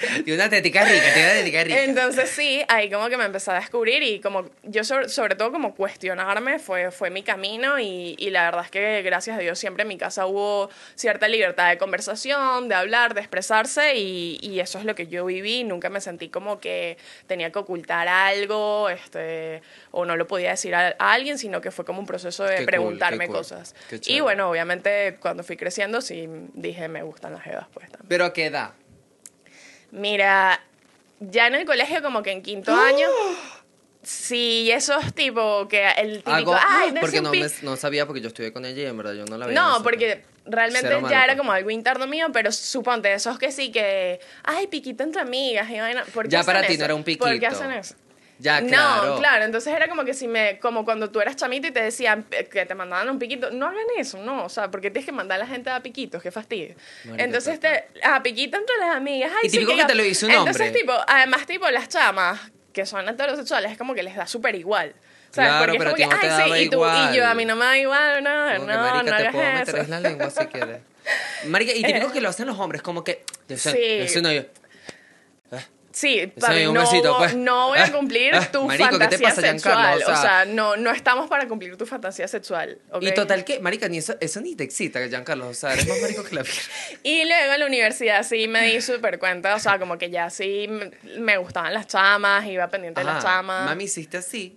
[SPEAKER 1] Tiene una tetica rica, tiene una tetica rica.
[SPEAKER 2] Entonces sí, ahí como que me empecé a descubrir y como yo sobre, sobre todo como cuestionarme fue, fue mi camino y, y la verdad es que gracias a Dios siempre en mi casa hubo cierta libertad de conversación, de hablar, de expresarse y, y eso es lo que yo viví. Nunca me sentí como que tenía que ocultar algo este, o no lo podía decir a, a alguien, sino que fue como un proceso de
[SPEAKER 1] Qué cool,
[SPEAKER 2] preguntarme
[SPEAKER 1] qué cool.
[SPEAKER 2] cosas. Y bueno, obviamente cuando fui creciendo sí dije me gustan las jevas pues también.
[SPEAKER 1] Pero a qué edad?
[SPEAKER 2] Mira, ya en el colegio como que en quinto año, sí, esos tipo que el típico,
[SPEAKER 1] Hago,
[SPEAKER 2] ay, dense
[SPEAKER 1] porque no,
[SPEAKER 2] pi-".
[SPEAKER 1] me- no sabía porque yo estudié con ella y en verdad yo no la veía.
[SPEAKER 2] No,
[SPEAKER 1] nosotros.
[SPEAKER 2] porque realmente
[SPEAKER 1] Cero
[SPEAKER 2] ya
[SPEAKER 1] malo,
[SPEAKER 2] era como algo interno mío, pero suponte, esos que sí que, ay, piquito entre amigas y vaina. ¿por qué
[SPEAKER 1] Ya
[SPEAKER 2] hacen
[SPEAKER 1] para ti
[SPEAKER 2] eso?
[SPEAKER 1] no era un
[SPEAKER 2] ¿Por qué
[SPEAKER 1] piquito.
[SPEAKER 2] hacen eso?
[SPEAKER 1] Ya, claro.
[SPEAKER 2] No, claro, entonces era como que si me, como cuando tú eras chamito y te decían eh, que te mandaban un piquito, no hagan eso, no, o sea, porque tienes que mandar a la gente a piquitos, qué fastidio.
[SPEAKER 1] Marica,
[SPEAKER 2] entonces te, a piquito entre las amigas, ay,
[SPEAKER 1] Y
[SPEAKER 2] sí,
[SPEAKER 1] típico que
[SPEAKER 2] yo-
[SPEAKER 1] te lo dice un
[SPEAKER 2] Entonces,
[SPEAKER 1] hombre.
[SPEAKER 2] tipo, además, tipo, las chamas que son heterosexuales es como que les da súper igual. ¿Sabes?
[SPEAKER 1] Claro,
[SPEAKER 2] porque
[SPEAKER 1] pero
[SPEAKER 2] es como
[SPEAKER 1] no
[SPEAKER 2] que,
[SPEAKER 1] te
[SPEAKER 2] ay, sí, y tú,
[SPEAKER 1] igual.
[SPEAKER 2] y yo, a mí no me da igual, no,
[SPEAKER 1] Como que,
[SPEAKER 2] no,
[SPEAKER 1] marica,
[SPEAKER 2] no
[SPEAKER 1] te
[SPEAKER 2] hagas
[SPEAKER 1] puedo
[SPEAKER 2] eso.
[SPEAKER 1] meter en la lengua si quieres. Marica, y típico que lo hacen los hombres, como que... Eso,
[SPEAKER 2] Sí.
[SPEAKER 1] eso no yo.
[SPEAKER 2] Sí, papi, no,
[SPEAKER 1] besito, pues.
[SPEAKER 2] no voy a
[SPEAKER 1] Ah,
[SPEAKER 2] cumplir
[SPEAKER 1] ah,
[SPEAKER 2] tu
[SPEAKER 1] marico, ¿qué te
[SPEAKER 2] fantasía
[SPEAKER 1] pasa,
[SPEAKER 2] sexual.
[SPEAKER 1] O sea-
[SPEAKER 2] O sea, no, no estamos para cumplir tu fantasía sexual. ¿ok?
[SPEAKER 1] Y total que, marica, ni eso, eso ni te excita, Giancarlo. O sea, eres más marico que la vida.
[SPEAKER 2] Y luego en la universidad sí me di súper cuenta, o sea, como que ya sí me, me gustaban las chamas, iba pendiente de las
[SPEAKER 1] Ajá,
[SPEAKER 2] chamas.
[SPEAKER 1] Mami, hiciste así.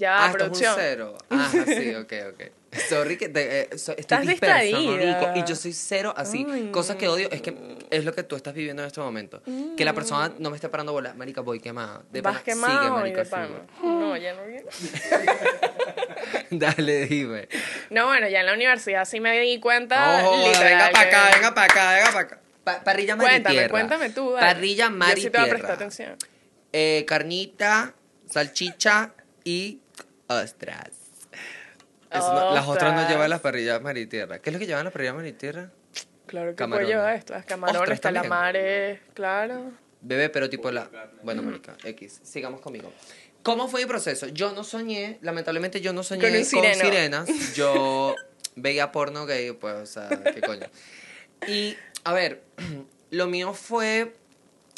[SPEAKER 2] Ya
[SPEAKER 1] ah, esto es un cero. Ah, sí, ok, ok. Sorry que te, eh, so- estoy dispersa, marico, y yo soy cero así.
[SPEAKER 2] Ay,
[SPEAKER 1] Cosa que odio es que es lo que tú estás viviendo en este momento. Que la persona no me esté parando bola. Marica, voy quemada. De
[SPEAKER 2] Vas
[SPEAKER 1] pana,
[SPEAKER 2] quemado
[SPEAKER 1] sigue,
[SPEAKER 2] y
[SPEAKER 1] marico,
[SPEAKER 2] de. No, ya no viene.
[SPEAKER 1] Dale, dime.
[SPEAKER 2] No, bueno, ya en la universidad sí me di cuenta. Literal,
[SPEAKER 1] venga para
[SPEAKER 2] que-
[SPEAKER 1] acá, venga para acá, venga para acá. Pa- parrilla mar y
[SPEAKER 2] Cuéntame,
[SPEAKER 1] tierra.
[SPEAKER 2] cuéntame tú. dale.
[SPEAKER 1] Parrilla mar
[SPEAKER 2] Yo
[SPEAKER 1] y
[SPEAKER 2] sí te voy a prestar atención.
[SPEAKER 1] Eh, carnita, salchicha y ostras. Eso no- las otras no
[SPEAKER 2] Ostras.
[SPEAKER 1] llevan las parrillas mar y tierra. ¿Qué es lo que llevan las parrillas mar y tierra?
[SPEAKER 2] Claro que
[SPEAKER 1] Camarones.
[SPEAKER 2] puede llevar esto. Las camarones,
[SPEAKER 1] Ostras también.
[SPEAKER 2] calamares, claro.
[SPEAKER 1] Bebé, pero tipo la... Bueno, marica, X. Sigamos conmigo. ¿Cómo fue mi proceso? Yo no soñé, lamentablemente yo no soñé
[SPEAKER 2] Con
[SPEAKER 1] con,
[SPEAKER 2] un sireno.
[SPEAKER 1] sirenas. Yo veía porno gay, pues, o sea, qué coño. Y, a ver, lo mío fue...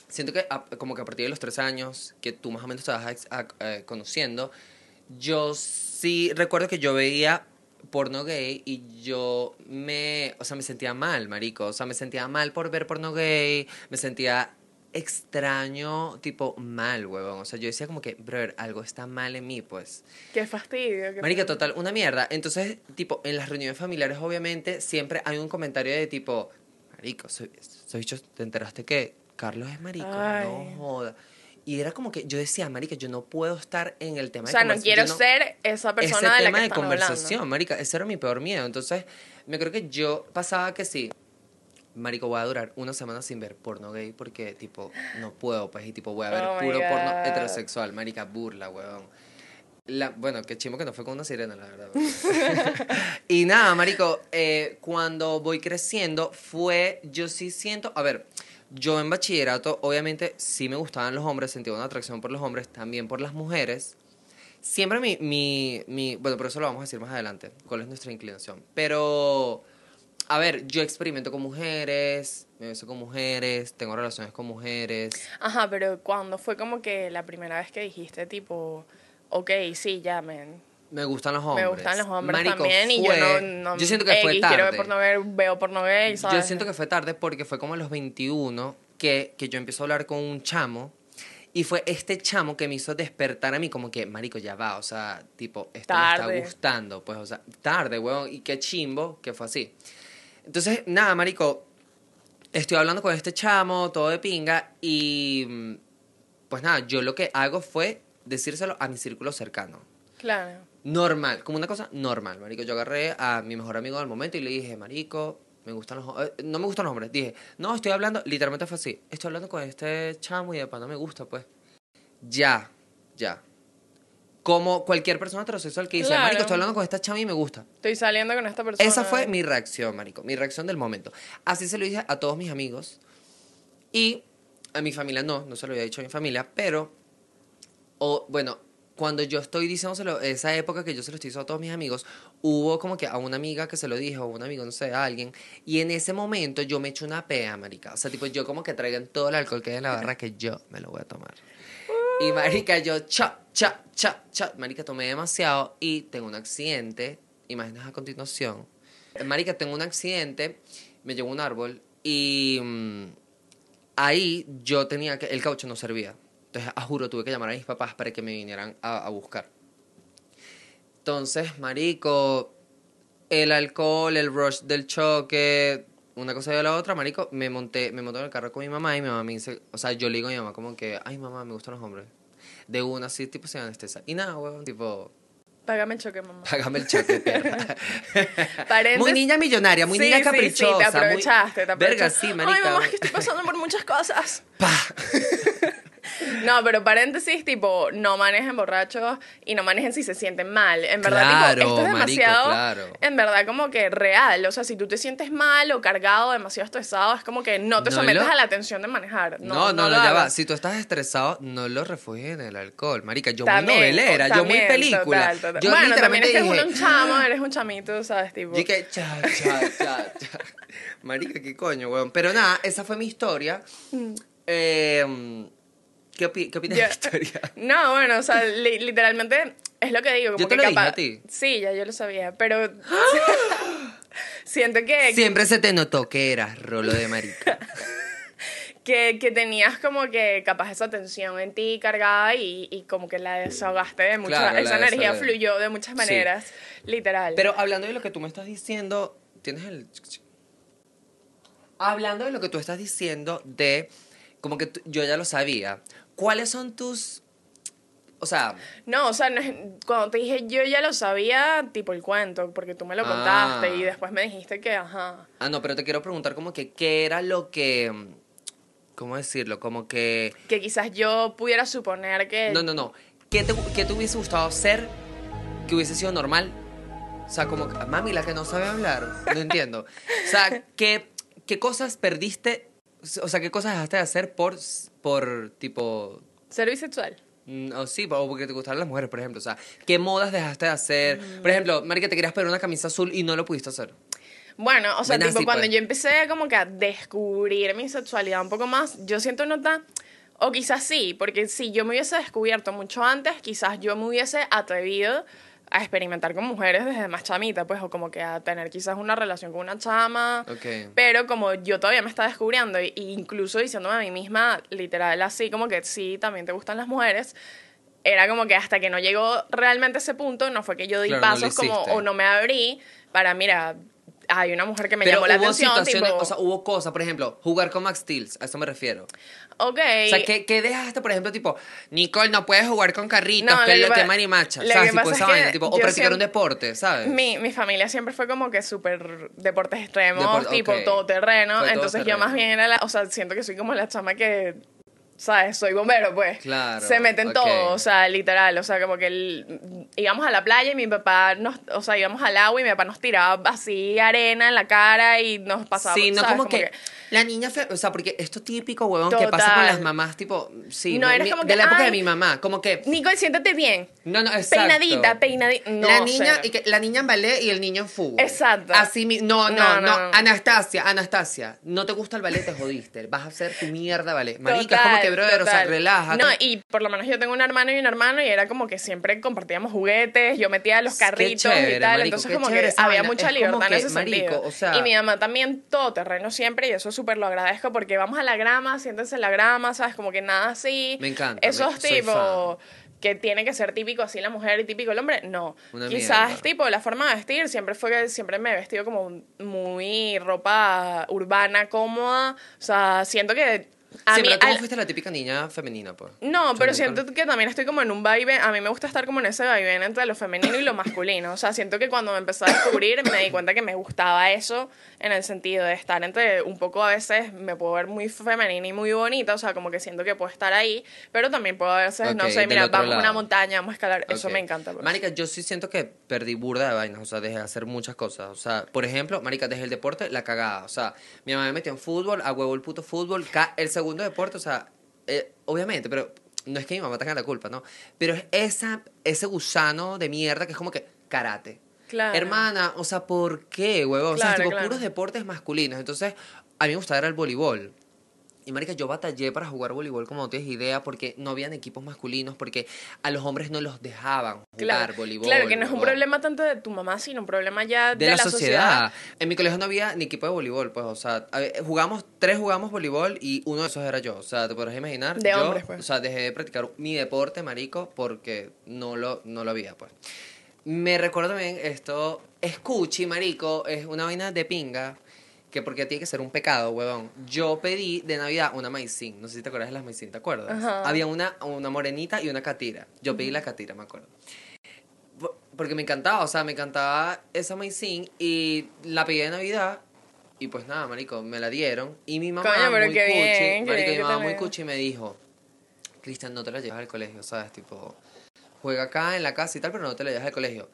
[SPEAKER 1] Siento que a- como que a partir de los tres años, que tú más o menos te vas ex- a- eh, conociendo, yo sí recuerdo que yo veía porno gay y yo me, o sea, me sentía mal, marico, o sea, me sentía mal por ver porno gay, me sentía extraño, tipo mal, huevón, o sea, yo decía como que, brother, algo está mal en mí, pues.
[SPEAKER 2] Qué fastidio. qué
[SPEAKER 1] Marica, total, una mierda. Entonces, tipo, en las reuniones familiares, obviamente, siempre hay un comentario de tipo, Marico, soy, soy dicho, ¿te enteraste que Carlos es marico?
[SPEAKER 2] Ay.
[SPEAKER 1] No joda. Y era como que yo decía, Marica, yo no puedo estar en el tema
[SPEAKER 2] O sea,
[SPEAKER 1] de
[SPEAKER 2] no
[SPEAKER 1] conversa-
[SPEAKER 2] quiero
[SPEAKER 1] yo no-
[SPEAKER 2] ser esa persona
[SPEAKER 1] ese
[SPEAKER 2] de la
[SPEAKER 1] tema
[SPEAKER 2] que
[SPEAKER 1] de
[SPEAKER 2] están
[SPEAKER 1] conversación,
[SPEAKER 2] hablando.
[SPEAKER 1] marica, ese era mi peor miedo. Entonces, me creo que yo pasaba que sí, marico, voy a durar una semana sin ver porno gay porque, tipo, no puedo, pues, y tipo, voy a ver
[SPEAKER 2] Oh
[SPEAKER 1] puro porno heterosexual, marica, burla, weón. La, bueno, qué chimo que no fue con una sirena, la verdad. y nada, marico, eh, cuando voy creciendo fue, yo sí siento, a ver, yo en bachillerato, obviamente, sí me gustaban los hombres, sentía una atracción por los hombres, también por las mujeres. Siempre mi, mi, bueno, pero eso lo vamos a decir más adelante, cuál es nuestra inclinación. Pero, a ver, yo experimento con mujeres, me beso con mujeres, tengo relaciones con mujeres.
[SPEAKER 2] Ajá, pero cuando fue como que la primera vez que dijiste, tipo, ok, sí, llamen.
[SPEAKER 1] Me gustan los hombres.
[SPEAKER 2] Me gustan los hombres
[SPEAKER 1] Marico,
[SPEAKER 2] también y yo
[SPEAKER 1] fue-
[SPEAKER 2] no, no
[SPEAKER 1] Yo siento que fue
[SPEAKER 2] X,
[SPEAKER 1] tarde.
[SPEAKER 2] quiero ver porno gay, veo porno gay, ¿sabes?
[SPEAKER 1] Yo siento que fue tarde porque fue como a los 21 que, que yo empecé a hablar con un chamo. Y fue este chamo que me hizo despertar a mí como que, marico, ya va, o sea, tipo, esto me
[SPEAKER 2] Tarde.
[SPEAKER 1] está gustando, pues, o sea, tarde, weón, y qué chimbo que fue así. Entonces, nada, marico, estoy hablando con este chamo, todo de pinga, y mm, pues nada, yo lo que hago fue decírselo a mi círculo cercano.
[SPEAKER 2] Claro.
[SPEAKER 1] Normal, como una cosa normal, marico. Yo agarré a mi mejor amigo del momento y le dije, marico, me gustan los eh, no me gustan los hombres. Dije, no, estoy hablando, literalmente fue así. Estoy hablando con este chamo y de pana me gusta, pues. Ya, ya. Como cualquier persona heterosexual que dice,
[SPEAKER 2] Claro.
[SPEAKER 1] marico, estoy hablando con esta chama y me gusta.
[SPEAKER 2] Estoy saliendo con esta persona.
[SPEAKER 1] Esa fue mi reacción, marico, mi reacción del momento. Así se lo dije a todos mis amigos y a mi familia no, no se lo había dicho a mi familia, pero, o, bueno, cuando yo estoy diciéndoselo, esa época que yo se lo estoy diciendo a todos mis amigos, hubo como que a una amiga que se lo dijo, a un amigo, no sé, a alguien, y en ese momento yo me echo una pea, marica. O sea, tipo, yo como que traigan todo el alcohol que hay en la barra que yo me lo voy a tomar. Y marica, yo cha, cha, cha, cha. Marica, tomé demasiado y tengo un accidente. Imágenes a continuación. Marica, tengo un accidente, me llegó un árbol y mm, ahí yo tenía que, el caucho no servía. Entonces, a juro, tuve que llamar a mis papás para que me vinieran a, a buscar. Entonces, marico, el alcohol, el rush del choque, una cosa de la otra, marico, me monté, me monté en el carro con mi mamá y mi mamá me dice, o sea, yo le digo a mi mamá como que, ay mamá, me gustan los hombres. De una así, tipo, sin anestesia. Y nada, weón, tipo,
[SPEAKER 2] Págame el choque, mamá.
[SPEAKER 1] págame el choque, perra.
[SPEAKER 2] Paréntesis-
[SPEAKER 1] Muy niña millonaria, muy
[SPEAKER 2] Sí,
[SPEAKER 1] niña
[SPEAKER 2] sí,
[SPEAKER 1] caprichosa.
[SPEAKER 2] Sí, te
[SPEAKER 1] muy-
[SPEAKER 2] aprovechaste, te
[SPEAKER 1] Verga,
[SPEAKER 2] aprovechaste.
[SPEAKER 1] sí, marica.
[SPEAKER 2] Ay, mamá, que estoy pasando por muchas cosas.
[SPEAKER 1] Pa.
[SPEAKER 2] No, pero paréntesis, tipo, no manejen borrachos y no manejen si se sienten mal. En verdad,
[SPEAKER 1] Claro,
[SPEAKER 2] tipo, esto es
[SPEAKER 1] marico,
[SPEAKER 2] demasiado,
[SPEAKER 1] claro.
[SPEAKER 2] en verdad, como que real. O sea, si tú te sientes mal o cargado, demasiado estresado, es como que no te
[SPEAKER 1] No
[SPEAKER 2] sometas
[SPEAKER 1] lo-
[SPEAKER 2] a la tensión de manejar.
[SPEAKER 1] No,
[SPEAKER 2] No,
[SPEAKER 1] no, ya va. Si tú estás estresado, no lo refugies en el alcohol. Marica, yo
[SPEAKER 2] También,
[SPEAKER 1] muy novelera, yo muy película.
[SPEAKER 2] total, total.
[SPEAKER 1] Yo
[SPEAKER 2] bueno, también es que
[SPEAKER 1] dije,
[SPEAKER 2] eres un chamo, eres un chamito, ¿sabes? Tipo,
[SPEAKER 1] Yo que cha, cha, cha, cha. Marica, qué coño, weón. Pero nada, esa fue mi historia. Eh, ¿qué, opi- qué opinas de la historia?
[SPEAKER 2] No, bueno, o sea, li- literalmente es lo que digo. Como
[SPEAKER 1] Yo te
[SPEAKER 2] que
[SPEAKER 1] lo dije
[SPEAKER 2] capaz-
[SPEAKER 1] a ti.
[SPEAKER 2] Sí, ya yo lo sabía, pero siento que,
[SPEAKER 1] Siempre se te notó que eras rolo de marica.
[SPEAKER 2] que, que tenías como que capaz esa tensión en ti cargada y, y como que la desahogaste de muchas,
[SPEAKER 1] Claro, la
[SPEAKER 2] esa energía fluyó de muchas maneras, literal.
[SPEAKER 1] Pero hablando de lo que tú me estás diciendo, tienes el... Hablando de lo que tú estás diciendo de, como que yo ya lo sabía, ¿cuáles son tus... O sea,
[SPEAKER 2] No, o sea, cuando te dije yo ya lo sabía, tipo el cuento, porque tú me lo
[SPEAKER 1] Ah.
[SPEAKER 2] contaste y después me dijiste que, ajá.
[SPEAKER 1] ah, no, pero te quiero preguntar como que, ¿qué era lo que... ¿Cómo decirlo? Como que...
[SPEAKER 2] Que quizás yo pudiera suponer que...
[SPEAKER 1] No, no, no. ¿Qué te, qué te hubiese gustado hacer que hubiese sido normal? O sea, como, que, mami, la que no sabe hablar. No entiendo. O sea, ¿qué, qué cosas perdiste? O sea, ¿qué cosas dejaste de hacer por, por tipo...
[SPEAKER 2] Ser bisexual.
[SPEAKER 1] mm, O sí, o porque te gustaban las mujeres, por ejemplo. O sea, ¿qué modas dejaste de hacer? Por ejemplo, Marica, te querías poner una camisa azul y no lo pudiste hacer.
[SPEAKER 2] Bueno, o sea,
[SPEAKER 1] Vainas
[SPEAKER 2] tipo,
[SPEAKER 1] así,
[SPEAKER 2] cuando
[SPEAKER 1] pues.
[SPEAKER 2] yo empecé como que a descubrir mi sexualidad un poco más, yo siento no tan... O quizás sí, porque si yo me hubiese descubierto mucho antes, quizás yo me hubiese atrevido a experimentar con mujeres desde más chamita, pues, o como que a tener quizás una relación con una chama.
[SPEAKER 1] Ok.
[SPEAKER 2] Pero como yo todavía me estaba descubriendo, e incluso diciéndome a mí misma, literal, así como que sí, también te gustan las mujeres, era como que hasta que no llegó realmente ese punto, no fue que yo di
[SPEAKER 1] Claro, no lo
[SPEAKER 2] pasos como, o no me abrí para, mira, hay una mujer que me
[SPEAKER 1] Pero
[SPEAKER 2] llamó la
[SPEAKER 1] hubo
[SPEAKER 2] atención,
[SPEAKER 1] situaciones,
[SPEAKER 2] tipo,
[SPEAKER 1] o sea, hubo cosas, por ejemplo, jugar con Max Steel, a eso me refiero.
[SPEAKER 2] ok.
[SPEAKER 1] O sea, ¿qué, qué dejaste, por ejemplo, tipo, Nicole, no puedes jugar con carritos,
[SPEAKER 2] No,
[SPEAKER 1] que
[SPEAKER 2] que
[SPEAKER 1] que
[SPEAKER 2] pa-
[SPEAKER 1] marimacha?
[SPEAKER 2] lo
[SPEAKER 1] ¿Sabes?
[SPEAKER 2] que
[SPEAKER 1] Tipo
[SPEAKER 2] es
[SPEAKER 1] o practicar un deporte, ¿sabes?
[SPEAKER 2] Mi, mi familia siempre fue como que súper deportes extremos,
[SPEAKER 1] Depor-
[SPEAKER 2] tipo
[SPEAKER 1] ok.
[SPEAKER 2] todoterreno.
[SPEAKER 1] Fue
[SPEAKER 2] entonces yo más bien era la, o sea, siento que soy como la chama que, ¿sabes? Soy bombero, pues.
[SPEAKER 1] Claro,
[SPEAKER 2] Se mete en
[SPEAKER 1] ok.
[SPEAKER 2] todo, o sea, literal. O sea, como que el- íbamos a la playa y mi papá nos, o sea, íbamos al agua y mi papá nos tiraba así arena en la cara y nos pasaba.
[SPEAKER 1] Sí, no
[SPEAKER 2] ¿sabes?
[SPEAKER 1] como, que, la niña, fe- o sea, porque esto típico, huevón, que
[SPEAKER 2] Total.
[SPEAKER 1] pasa con las mamás, tipo, sí,
[SPEAKER 2] No,
[SPEAKER 1] mi-
[SPEAKER 2] eres
[SPEAKER 1] mi-
[SPEAKER 2] como
[SPEAKER 1] de la época de mi mamá, como que,
[SPEAKER 2] Nicole, siéntate bien.
[SPEAKER 1] no, no, exacto.
[SPEAKER 2] Peinadita, peinadita. No,
[SPEAKER 1] la niña, y que, la niña en ballet y el niño en fútbol.
[SPEAKER 2] Exacto.
[SPEAKER 1] Así mi- no, no,
[SPEAKER 2] No,
[SPEAKER 1] no. Anastasia, Anastasia, no te gusta el ballet, te jodiste. Vas a hacer tu mierda ballet. Marica, es como
[SPEAKER 2] Total,
[SPEAKER 1] que, brother, o sea, relájate.
[SPEAKER 2] No, y por lo menos yo tengo un hermano y un hermano y era como que siempre compartíamos juguetes, yo metía los carritos
[SPEAKER 1] chévere,
[SPEAKER 2] y tal,
[SPEAKER 1] marico,
[SPEAKER 2] entonces como que había
[SPEAKER 1] vaina.
[SPEAKER 2] mucha
[SPEAKER 1] Es
[SPEAKER 2] libertad en ese
[SPEAKER 1] marico,
[SPEAKER 2] sentido.
[SPEAKER 1] o sea-
[SPEAKER 2] y mi mamá también todo terreno siempre y eso súper lo agradezco porque vamos a la grama, siéntense en la grama, ¿sabes? Como que nada así.
[SPEAKER 1] Me encanta,
[SPEAKER 2] Esos
[SPEAKER 1] me- soy
[SPEAKER 2] tipo que tiene que ser típico así la mujer y típico el hombre, no.
[SPEAKER 1] Una
[SPEAKER 2] Quizás
[SPEAKER 1] mierda.
[SPEAKER 2] tipo la forma de vestir siempre fue que siempre me he vestido como muy ropa urbana, cómoda, o sea, siento que a
[SPEAKER 1] sí,
[SPEAKER 2] mí
[SPEAKER 1] pero tú
[SPEAKER 2] al-
[SPEAKER 1] fuiste la típica niña femenina, pues.
[SPEAKER 2] no, pero
[SPEAKER 1] nunca-
[SPEAKER 2] siento que también estoy como en un vaivén. A mí me gusta estar como en ese vaivén entre lo femenino y lo masculino. O sea, siento que cuando me empecé a descubrir me di cuenta que me gustaba eso en el sentido de estar entre un poco a veces me puedo ver muy femenina y muy bonita. O sea, como que siento que puedo estar ahí, pero también puedo a veces, no
[SPEAKER 1] Ok,
[SPEAKER 2] sé, mira, vamos a una montaña, vamos a escalar. Eso
[SPEAKER 1] Ok.
[SPEAKER 2] me encanta. pues.
[SPEAKER 1] Marica, yo sí siento que perdí burda de vainas, o sea, dejé de hacer muchas cosas. O sea, por ejemplo, Marica, dejé el deporte, la cagada. O sea, mi mamá me metió en fútbol, a huevo el puto fútbol. El segundo deporte, o sea, eh, obviamente, pero no es que mi mamá tenga la culpa, ¿no? Pero es esa, ese gusano de mierda que es como que karate.
[SPEAKER 2] Claro.
[SPEAKER 1] Hermana, o sea, ¿por qué, huevón? o sea,
[SPEAKER 2] Claro,
[SPEAKER 1] tipo
[SPEAKER 2] claro.
[SPEAKER 1] puros deportes masculinos. Entonces, a mí me gustaba era el voleibol. Y marica, yo batallé para jugar voleibol como no tienes idea, porque no habían equipos masculinos, porque a los hombres no los dejaban jugar
[SPEAKER 2] Claro,
[SPEAKER 1] voleibol.
[SPEAKER 2] claro, que no es un problema tanto de tu mamá, sino un problema ya
[SPEAKER 1] de, la, sociedad. En mi colegio no había ni equipo de voleibol, pues, o sea, jugamos, tres jugamos voleibol y uno de esos era yo. O sea, te podrás imaginar.
[SPEAKER 2] De
[SPEAKER 1] yo,
[SPEAKER 2] hombres, pues.
[SPEAKER 1] O sea, dejé de practicar mi deporte, marico, porque no lo, no lo había, pues. Me recuerdo también esto, escuchi, marico, es una vaina de pinga, que porque tiene que ser un pecado, huevón. Yo pedí de Navidad una maicín, no sé si te acuerdas de las maicín, ¿te acuerdas?
[SPEAKER 2] Ajá.
[SPEAKER 1] Había una, una morenita y una catira. Yo pedí la catira, me acuerdo. Por- Porque me encantaba, o sea, me encantaba esa maicín y la pedí de Navidad y pues nada, marico, me la dieron y mi mamá
[SPEAKER 2] Coño, pero
[SPEAKER 1] muy
[SPEAKER 2] qué
[SPEAKER 1] cuchi,
[SPEAKER 2] bien,
[SPEAKER 1] marico,
[SPEAKER 2] bien
[SPEAKER 1] mi mamá muy cuchi me dijo, Cristian, no te la llevas al colegio, ¿sabes? Tipo, juega acá en la casa y tal, pero no te la llevas al colegio.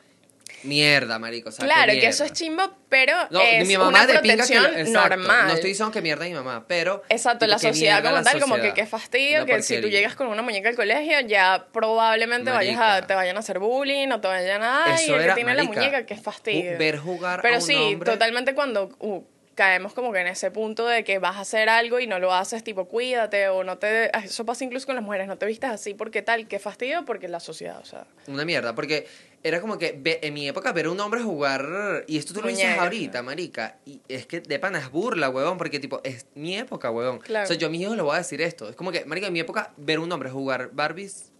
[SPEAKER 1] Mierda, marico, o sea, qué
[SPEAKER 2] Claro, que eso es chimbo, pero
[SPEAKER 1] No,
[SPEAKER 2] es
[SPEAKER 1] mi mamá
[SPEAKER 2] una
[SPEAKER 1] de que
[SPEAKER 2] protección
[SPEAKER 1] exacto,
[SPEAKER 2] normal.
[SPEAKER 1] No estoy diciendo que mierda mi mamá, pero.
[SPEAKER 2] Exacto, la sociedad como
[SPEAKER 1] la
[SPEAKER 2] tal, como que qué fastidio, que si tú llegas con una muñeca al colegio, ya probablemente vayas a, te vayan a hacer bullying o te vayan a...
[SPEAKER 1] Eso
[SPEAKER 2] el que tiene la muñeca, qué fastidio.
[SPEAKER 1] ver jugar a
[SPEAKER 2] Pero
[SPEAKER 1] un
[SPEAKER 2] sí,
[SPEAKER 1] hombre-
[SPEAKER 2] totalmente cuando uh, caemos como que en ese punto de que vas a hacer algo y no lo haces, tipo, cuídate o no te... Eso pasa incluso con las mujeres, no te vistas así porque tal, qué fastidio, porque la sociedad, o sea...
[SPEAKER 1] Una mierda, porque era como que ve- en mi época ver a un hombre jugar, y esto tú lo dices ahorita, marica, y es que de pana es burla, huevón, porque tipo, es mi época, huevón.
[SPEAKER 2] Claro.
[SPEAKER 1] O sea, yo a mis hijos les voy a decir esto. Es como que, marica, en mi época ver a un hombre jugar Barbies,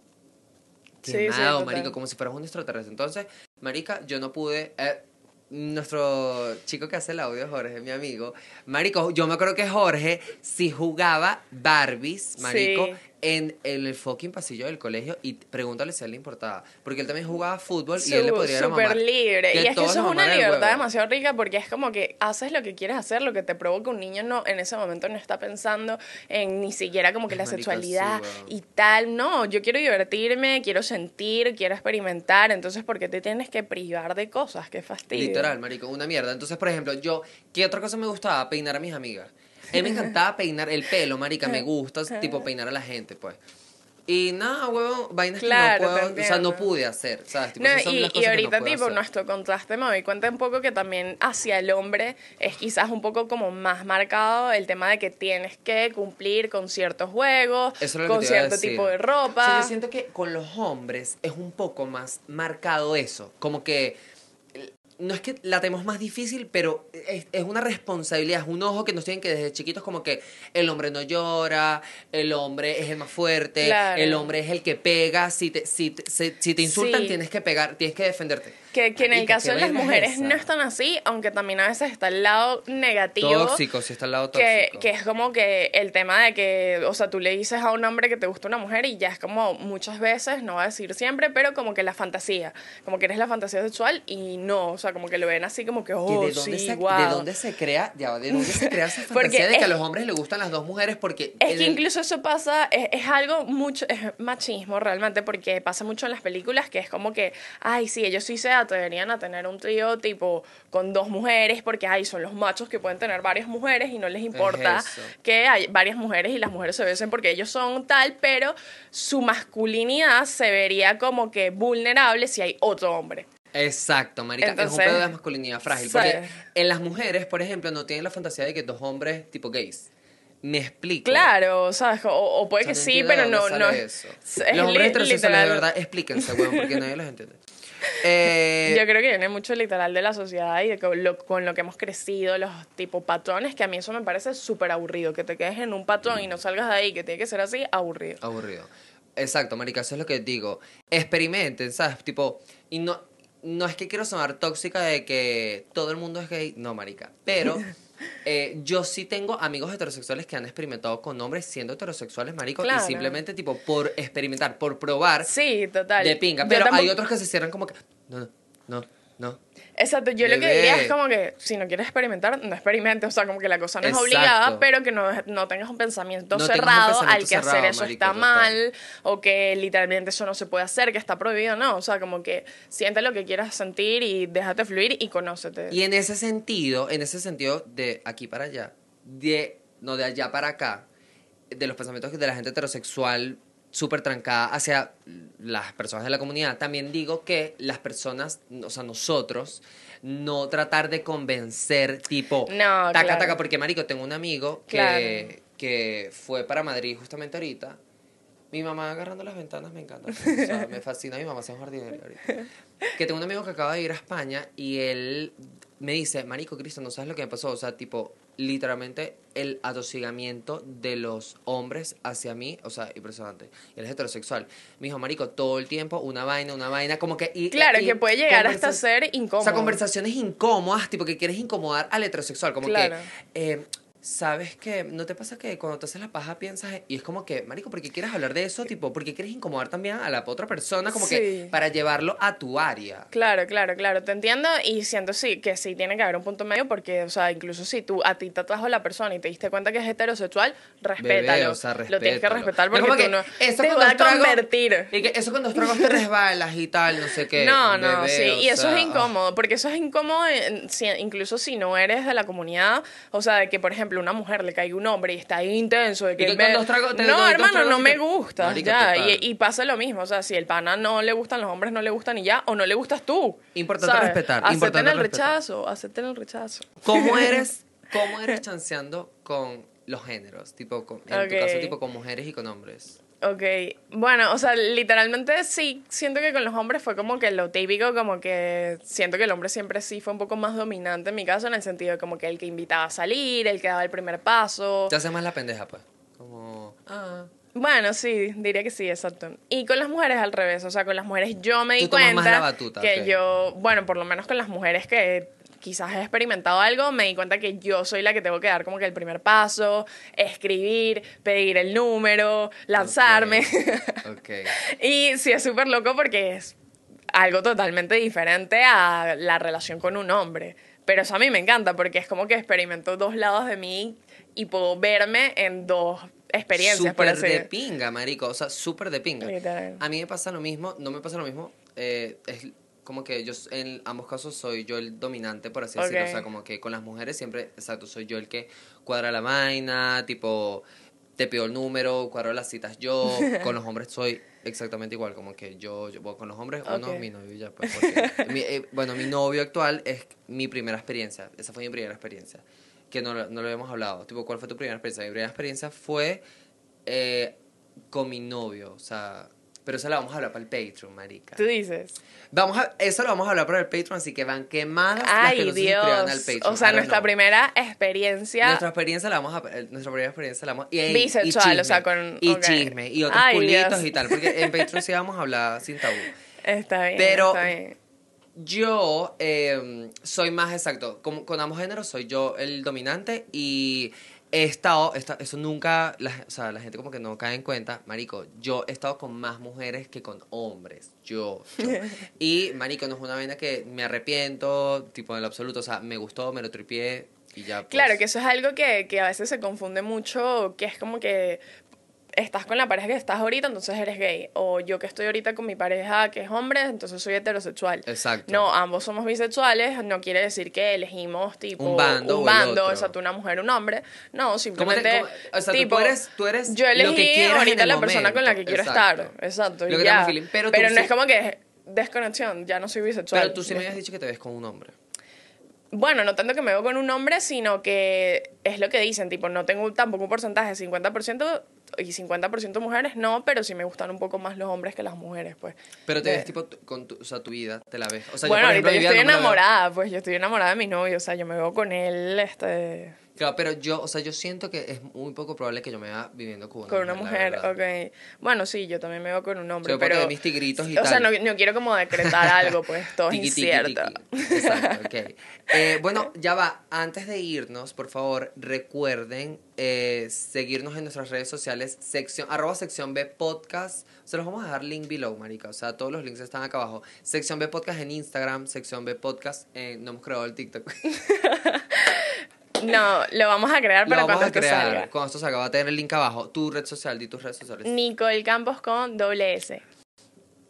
[SPEAKER 2] Sí, sí,
[SPEAKER 1] quemado,
[SPEAKER 2] total.
[SPEAKER 1] marico, como si fueras un extraterrestre. Entonces, marica, yo no pude... eh, nuestro chico que hace el audio, Jorge, mi amigo, marico, yo me acuerdo que Jorge si jugaba Barbies, marico,
[SPEAKER 2] Sí.
[SPEAKER 1] En el fucking pasillo del colegio y pregúntale si a él le importaba, porque él también jugaba fútbol y él le podría
[SPEAKER 2] Súper libre.
[SPEAKER 1] Que
[SPEAKER 2] Y es que eso es una libertad demasiado rica porque es como que haces lo que quieres hacer, lo que te provoca un niño no en ese momento no está pensando en ni siquiera como que la sexualidad
[SPEAKER 1] sí,
[SPEAKER 2] y tal. No, yo quiero divertirme, quiero sentir, quiero experimentar. Entonces, ¿por qué te tienes que privar de cosas? Qué fastidio.
[SPEAKER 1] Literal, marico, una mierda. Entonces, por ejemplo, yo, ¿qué otra cosa me gustaba? Peinar a mis amigas. A mí me encantaba peinar el pelo, marica, me gusta, tipo, peinar a la gente, pues. Y nada, huevón, vainas
[SPEAKER 2] Claro,
[SPEAKER 1] que no puedo, o sea, no pude hacer, ¿sabes? Tipo,
[SPEAKER 2] No,
[SPEAKER 1] esas son
[SPEAKER 2] y,
[SPEAKER 1] las
[SPEAKER 2] y
[SPEAKER 1] cosas que no
[SPEAKER 2] ahorita,
[SPEAKER 1] puedo
[SPEAKER 2] tipo,
[SPEAKER 1] hacer.
[SPEAKER 2] nuestro contraste me doy cuenta un poco que también hacia el hombre es quizás un poco como más marcado el tema de que tienes que cumplir con ciertos juegos,
[SPEAKER 1] Eso
[SPEAKER 2] con cierto tipo de
[SPEAKER 1] O sea,
[SPEAKER 2] ropa.
[SPEAKER 1] yo siento que con los hombres es un poco más marcado eso. Como que. No es que la tenemos más difícil, pero es, es una responsabilidad, es un ojo que nos tienen que desde chiquitos como que el hombre no llora, el hombre es el más fuerte,
[SPEAKER 2] Claro.
[SPEAKER 1] el hombre es el que pega, si te, si te, si- si te insultan
[SPEAKER 2] Sí.
[SPEAKER 1] tienes que pegar, tienes que defenderte.
[SPEAKER 2] Que, que en el caso
[SPEAKER 1] ¿qué
[SPEAKER 2] de las mujeres
[SPEAKER 1] esa?
[SPEAKER 2] no es tan así, aunque también a veces está el lado negativo.
[SPEAKER 1] Tóxico, si está al lado
[SPEAKER 2] Que,
[SPEAKER 1] tóxico.
[SPEAKER 2] que es como que el tema de que, o sea, tú le dices a un hombre que te gusta una mujer y ya es como muchas veces, no va a decir siempre, pero como que la fantasía, como que eres la fantasía sexual y no, o sea, como que lo ven así como que,
[SPEAKER 1] Que
[SPEAKER 2] oh,
[SPEAKER 1] de, dónde
[SPEAKER 2] sí,
[SPEAKER 1] se,
[SPEAKER 2] guau.
[SPEAKER 1] ¿De dónde se crea, ya, de dónde se crea esa fantasía de que a los hombres les gustan las dos mujeres? Porque
[SPEAKER 2] Es que
[SPEAKER 1] el-
[SPEAKER 2] incluso eso pasa, es, es algo mucho, es machismo realmente, porque pasa mucho en las películas que es como que, ay, sí, ellos sí se atreverían a tener un trío tipo con dos mujeres, porque, ay, son los machos que pueden tener varias mujeres y no les importa que hay varias mujeres y las mujeres se besen porque ellos son tal, pero su masculinidad se vería como que vulnerable si hay otro hombre.
[SPEAKER 1] Exacto, marica.
[SPEAKER 2] Entonces,
[SPEAKER 1] es un pedo de masculinidad frágil. Porque en las mujeres, por ejemplo, no tienen la fantasía de que dos hombres tipo gays. Me explico.
[SPEAKER 2] Claro, ¿sabes? O, o puede
[SPEAKER 1] O sea,
[SPEAKER 2] que
[SPEAKER 1] no
[SPEAKER 2] sí, pero no, no. es
[SPEAKER 1] Los hombres heterosexuales, de verdad, explíquense, weón, porque nadie los entiende. Eh,
[SPEAKER 2] Yo creo que viene mucho literal de la sociedad y de co- lo- con lo que hemos crecido, los tipo patrones, que a mí eso me parece súper aburrido. Que te quedes en un patrón y no salgas de ahí, que tiene que ser así, aburrido.
[SPEAKER 1] Aburrido. Exacto, marica, eso es lo que digo. Experimenten, ¿sabes? Tipo, y no, no es que quiero sonar tóxica de que todo el mundo es gay, no, marica. Pero eh, yo sí tengo amigos heterosexuales que han experimentado con hombres siendo heterosexuales, marico,
[SPEAKER 2] Claro.
[SPEAKER 1] y simplemente, tipo, por experimentar, por probar,
[SPEAKER 2] Sí, total.
[SPEAKER 1] de pinga. Pero hay otros que se cierran como que, no, no, no, no.
[SPEAKER 2] Exacto, yo lo que diría es como que si no quieres experimentar, no experimentes. O sea, como que la cosa no es obligada, pero que no, no tengas un pensamiento
[SPEAKER 1] No tengas un
[SPEAKER 2] cerrado
[SPEAKER 1] pensamiento
[SPEAKER 2] al que hacer eso
[SPEAKER 1] marico,
[SPEAKER 2] está mal o que literalmente eso no se puede hacer, que está prohibido. No, o sea, como que siente lo que quieras sentir y déjate fluir y conócete.
[SPEAKER 1] Y en ese sentido, en ese sentido de aquí para allá, de no de allá para acá, de los pensamientos de la gente heterosexual súper trancada hacia las personas de la comunidad, también digo que las personas, o sea, nosotros, no tratar de convencer tipo,
[SPEAKER 2] No,
[SPEAKER 1] taca,
[SPEAKER 2] claro.
[SPEAKER 1] taca, porque marico, tengo un amigo que,
[SPEAKER 2] Claro.
[SPEAKER 1] que fue para Madrid justamente ahorita. Mi mamá agarrando las ventanas me encanta. O sea, me fascina mi mamá, es un jardinero ahorita. Que tengo un amigo que acaba de ir a España y él me dice, Marico Cristo, no sabes lo que me pasó. O sea, tipo, literalmente el atosigamiento de los hombres hacia mí, o sea, impresionante. Y él es heterosexual. Me dijo, Marico, todo el tiempo una vaina, una vaina, como que. Y,
[SPEAKER 2] Claro,
[SPEAKER 1] y
[SPEAKER 2] que puede llegar hasta ser incómodo.
[SPEAKER 1] O sea, conversaciones incómodas, tipo que quieres incomodar al heterosexual. Como
[SPEAKER 2] Claro.
[SPEAKER 1] que, eh, ¿sabes qué? ¿No te pasa que cuando te haces la paja piensas, y es como que, Marico, ¿por qué quieres hablar de eso? Tipo, ¿por qué quieres incomodar también a la otra persona? Como que
[SPEAKER 2] Sí.
[SPEAKER 1] para llevarlo a tu área.
[SPEAKER 2] Claro, claro, claro, te entiendo y siento sí que sí tiene que haber un punto medio porque, o sea, incluso si tú a ti te atrajo la persona y te diste cuenta que es heterosexual, respétalo.
[SPEAKER 1] Bebé, o sea,
[SPEAKER 2] Lo tienes que respetar
[SPEAKER 1] Es
[SPEAKER 2] porque
[SPEAKER 1] como
[SPEAKER 2] tú
[SPEAKER 1] que
[SPEAKER 2] no
[SPEAKER 1] eso
[SPEAKER 2] te va a convertir.
[SPEAKER 1] Y que eso con dos tragos te resbalas y tal, no sé qué.
[SPEAKER 2] No, no,
[SPEAKER 1] Bebé,
[SPEAKER 2] sí, y eso
[SPEAKER 1] sea,
[SPEAKER 2] es incómodo, porque eso es incómodo incluso si no eres de la comunidad, o sea, de que por ejemplo una mujer le caiga un hombre y está ahí intenso, de que,
[SPEAKER 1] que
[SPEAKER 2] me-
[SPEAKER 1] te
[SPEAKER 2] no, hermano, no me gusta,
[SPEAKER 1] Marica,
[SPEAKER 2] ya, y, y pasa lo mismo, o sea, si el pana no le gustan los hombres, no le gustan y ya, o no le gustas tú.
[SPEAKER 1] Importante
[SPEAKER 2] ¿sabes?
[SPEAKER 1] respetar,
[SPEAKER 2] Acepten el
[SPEAKER 1] respetar.
[SPEAKER 2] rechazo, acepten el rechazo.
[SPEAKER 1] ¿Cómo eres, cómo eres chanceando con los géneros? Tipo, con- en
[SPEAKER 2] Ok.
[SPEAKER 1] tu caso, tipo con mujeres y con hombres.
[SPEAKER 2] Ok, bueno, o sea, literalmente sí, siento que con los hombres fue como que lo típico, como que siento que el hombre siempre sí fue un poco más dominante en mi caso, en el sentido de como que el que invitaba a salir, el que daba el primer paso.
[SPEAKER 1] Te hace más la pendeja, pues. Como, ah.
[SPEAKER 2] Bueno, sí, diría que sí, exacto. Y con las mujeres al revés, o sea, con las mujeres yo me di
[SPEAKER 1] Tú tomas
[SPEAKER 2] cuenta
[SPEAKER 1] más la batuta,
[SPEAKER 2] que yo, bueno, por lo menos con las mujeres que quizás he experimentado algo, me di cuenta que yo soy la que tengo que dar como que el primer paso, escribir, pedir el número, lanzarme. Y sí, es súper loco porque es algo totalmente diferente a la relación con un hombre. Pero eso a mí me encanta porque es como que experimento dos lados de mí y puedo verme en dos experiencias,
[SPEAKER 1] Súper de pinga, marico. O sea, súper de pinga.
[SPEAKER 2] Literal.
[SPEAKER 1] A mí me pasa lo mismo, no me pasa lo mismo. eh, es como que yo en ambos casos soy yo el dominante, por así decirlo. O sea, como que con las mujeres siempre, exacto, soy yo el que cuadra la vaina, tipo, te pido el número, cuadro las citas yo. Con los hombres soy exactamente igual, como que yo, yo con los hombres, uno
[SPEAKER 2] Ok.
[SPEAKER 1] es mi novio ya, pues. porque mi- eh, bueno, mi novio actual es mi primera experiencia. Esa fue mi primera experiencia. Que no, no lo habíamos hablado. Tipo, ¿cuál fue tu primera experiencia? Mi primera experiencia fue eh, con mi novio, o sea, pero eso lo vamos a hablar para el Patreon, marica.
[SPEAKER 2] Tú dices.
[SPEAKER 1] Vamos a, eso lo vamos a hablar para el Patreon, así que van quemadas las que
[SPEAKER 2] Ay,
[SPEAKER 1] no se suscriban
[SPEAKER 2] Dios.
[SPEAKER 1] al Patreon.
[SPEAKER 2] O sea, nuestra
[SPEAKER 1] know.
[SPEAKER 2] primera experiencia.
[SPEAKER 1] Nuestra experiencia la vamos a eh, nuestra primera experiencia la vamos y, y
[SPEAKER 2] Bisexual, o sea, con-
[SPEAKER 1] y chisme y otros
[SPEAKER 2] Ay,
[SPEAKER 1] culitos
[SPEAKER 2] Dios.
[SPEAKER 1] y tal, porque en Patreon sí vamos a hablar sin tabú.
[SPEAKER 2] Está bien.
[SPEAKER 1] Pero-
[SPEAKER 2] está bien.
[SPEAKER 1] Yo eh, soy más exacto, como, con ambos géneros soy yo el dominante y he estado, esta- eso nunca, la, o sea, la gente como que no cae en cuenta, marico, yo he estado con más mujeres que con hombres, yo, yo. Y, marico, no es una vaina que me arrepiento, tipo en lo absoluto, o sea, me gustó, me lo tripié y ya. pues.
[SPEAKER 2] Claro, que eso es algo que, que a veces se confunde mucho, que es como que estás con la pareja que estás ahorita, entonces eres gay. O yo que estoy ahorita con mi pareja que es hombre, entonces soy heterosexual.
[SPEAKER 1] Exacto.
[SPEAKER 2] No, ambos somos bisexuales, no quiere decir que elegimos tipo
[SPEAKER 1] Un bando o
[SPEAKER 2] un bando,
[SPEAKER 1] otro.
[SPEAKER 2] exacto, una mujer, un hombre. No,
[SPEAKER 1] ¿Cómo te-
[SPEAKER 2] simplemente
[SPEAKER 1] cómo- o sea, tú
[SPEAKER 2] tipo,
[SPEAKER 1] eres- tú eres
[SPEAKER 2] yo
[SPEAKER 1] lo que
[SPEAKER 2] elegí ahorita la persona con la que quiero
[SPEAKER 1] exacto.
[SPEAKER 2] estar. Exacto,
[SPEAKER 1] Lo que
[SPEAKER 2] ya.
[SPEAKER 1] feeling, pero
[SPEAKER 2] Pero,
[SPEAKER 1] tú
[SPEAKER 2] no
[SPEAKER 1] sí-
[SPEAKER 2] es como que desconexión, ya no soy bisexual.
[SPEAKER 1] Pero tú sí me habías dicho que te ves con un hombre.
[SPEAKER 2] Bueno, no tanto que me veo con un hombre, sino que es lo que dicen, tipo, no tengo tampoco un porcentaje, 50% y 50% mujeres, no, pero sí me gustan un poco más los hombres que las mujeres, pues.
[SPEAKER 1] Pero te ves tipo tu- con tu, o sea, tu vida, te la ves. O sea,
[SPEAKER 2] bueno,
[SPEAKER 1] yo, por ejemplo,
[SPEAKER 2] ahorita yo estoy
[SPEAKER 1] no
[SPEAKER 2] enamorada, pues yo estoy enamorada de mi novio, o sea, yo me veo con él, este,
[SPEAKER 1] Claro, pero yo, o sea, yo siento que es muy poco probable que yo me vea viviendo con una
[SPEAKER 2] con una
[SPEAKER 1] mujer.
[SPEAKER 2] ok. Bueno, sí, yo también me veo con un hombre,
[SPEAKER 1] porque
[SPEAKER 2] pero...
[SPEAKER 1] mis tigritos y
[SPEAKER 2] o sea, no, no quiero como decretar algo, pues, todo es incierto.
[SPEAKER 1] Exacto, ok. Eh, bueno, ya va. Antes de irnos, por favor, recuerden eh, seguirnos en nuestras redes sociales, sección, arroba sección B podcast. Se los vamos a dejar link below, marica. O sea, todos los links están acá abajo. Sección B podcast en Instagram, sección B podcast en... No hemos creado el TikTok.
[SPEAKER 2] No, lo vamos a crear
[SPEAKER 1] Lo
[SPEAKER 2] para
[SPEAKER 1] vamos
[SPEAKER 2] cuando
[SPEAKER 1] a
[SPEAKER 2] esto
[SPEAKER 1] crear.
[SPEAKER 2] salga.
[SPEAKER 1] Cuando esto salga, va a tener el link abajo. Tu red social, di tus redes sociales.
[SPEAKER 2] Nicole Campos con doble S.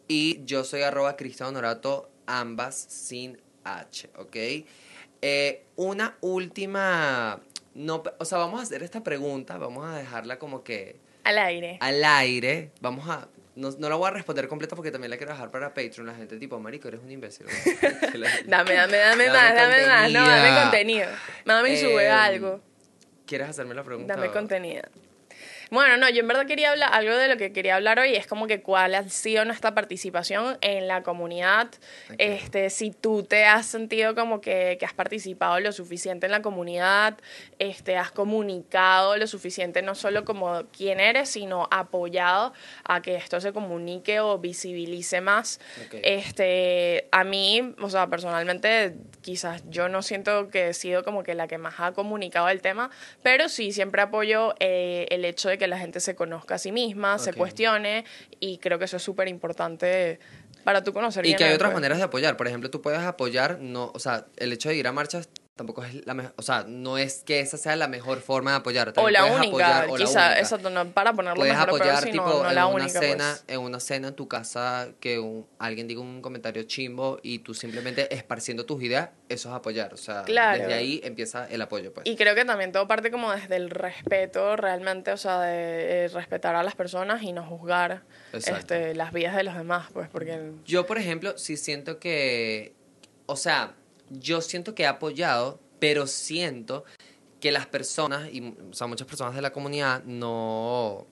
[SPEAKER 1] Y yo soy arroba Cristian Honorato, ambas sin H, ¿ok? Eh, una última... No, o sea, vamos a hacer esta pregunta, vamos a dejarla como que
[SPEAKER 2] Al aire.
[SPEAKER 1] al aire. Vamos a... No, no la voy a responder completa porque también la quiero dejar para Patreon. La gente tipo, marico, eres un imbécil.
[SPEAKER 2] Dame, dame, dame,
[SPEAKER 1] Dame
[SPEAKER 2] más, dame más. No, dame
[SPEAKER 1] contenido.
[SPEAKER 2] Mami, sube
[SPEAKER 1] Em,
[SPEAKER 2] algo.
[SPEAKER 1] ¿Quieres hacerme la pregunta?
[SPEAKER 2] Dame contenido. Bueno, no, yo en verdad quería hablar, algo de lo que quería hablar hoy es como que cuál ha sido nuestra participación en la comunidad. Este, si tú te has sentido como que, que has participado lo suficiente en la comunidad, este, has comunicado lo suficiente, no solo como quién eres, sino apoyado a que esto se comunique o visibilice más. Este, a mí, o sea, personalmente, quizás yo no siento que he sido como que la que más ha comunicado el tema, pero sí siempre apoyo eh, el hecho de que la gente se conozca a sí misma, se cuestione, y creo que eso es súper importante para tú conocer
[SPEAKER 1] Y
[SPEAKER 2] bien
[SPEAKER 1] que hay otras
[SPEAKER 2] pues.
[SPEAKER 1] maneras de apoyar. Por ejemplo, tú puedes apoyar, no, o sea, el hecho de ir a marchas tampoco es la mejor, o sea, no es que esa sea la mejor forma de apoyar.
[SPEAKER 2] O la única,
[SPEAKER 1] apoyar, o la
[SPEAKER 2] quizá,
[SPEAKER 1] única.
[SPEAKER 2] exacto, no para ponerlo
[SPEAKER 1] Puedes
[SPEAKER 2] mejor
[SPEAKER 1] apoyar
[SPEAKER 2] sino
[SPEAKER 1] tipo
[SPEAKER 2] no
[SPEAKER 1] en
[SPEAKER 2] la
[SPEAKER 1] una
[SPEAKER 2] única,
[SPEAKER 1] cena,
[SPEAKER 2] pues.
[SPEAKER 1] en una cena en tu casa que un- alguien diga un comentario chimbo y tú simplemente esparciendo tus ideas, eso es apoyar, o sea,
[SPEAKER 2] Claro.
[SPEAKER 1] desde ahí empieza el apoyo, pues.
[SPEAKER 2] Y creo que también todo parte como desde el respeto realmente, o sea, de eh, respetar a las personas y no juzgar este, las vidas de los demás, pues, porque...
[SPEAKER 1] Yo, por ejemplo, sí siento que, o sea, yo siento que he apoyado, pero siento que las personas, y o sea, muchas personas de la comunidad no,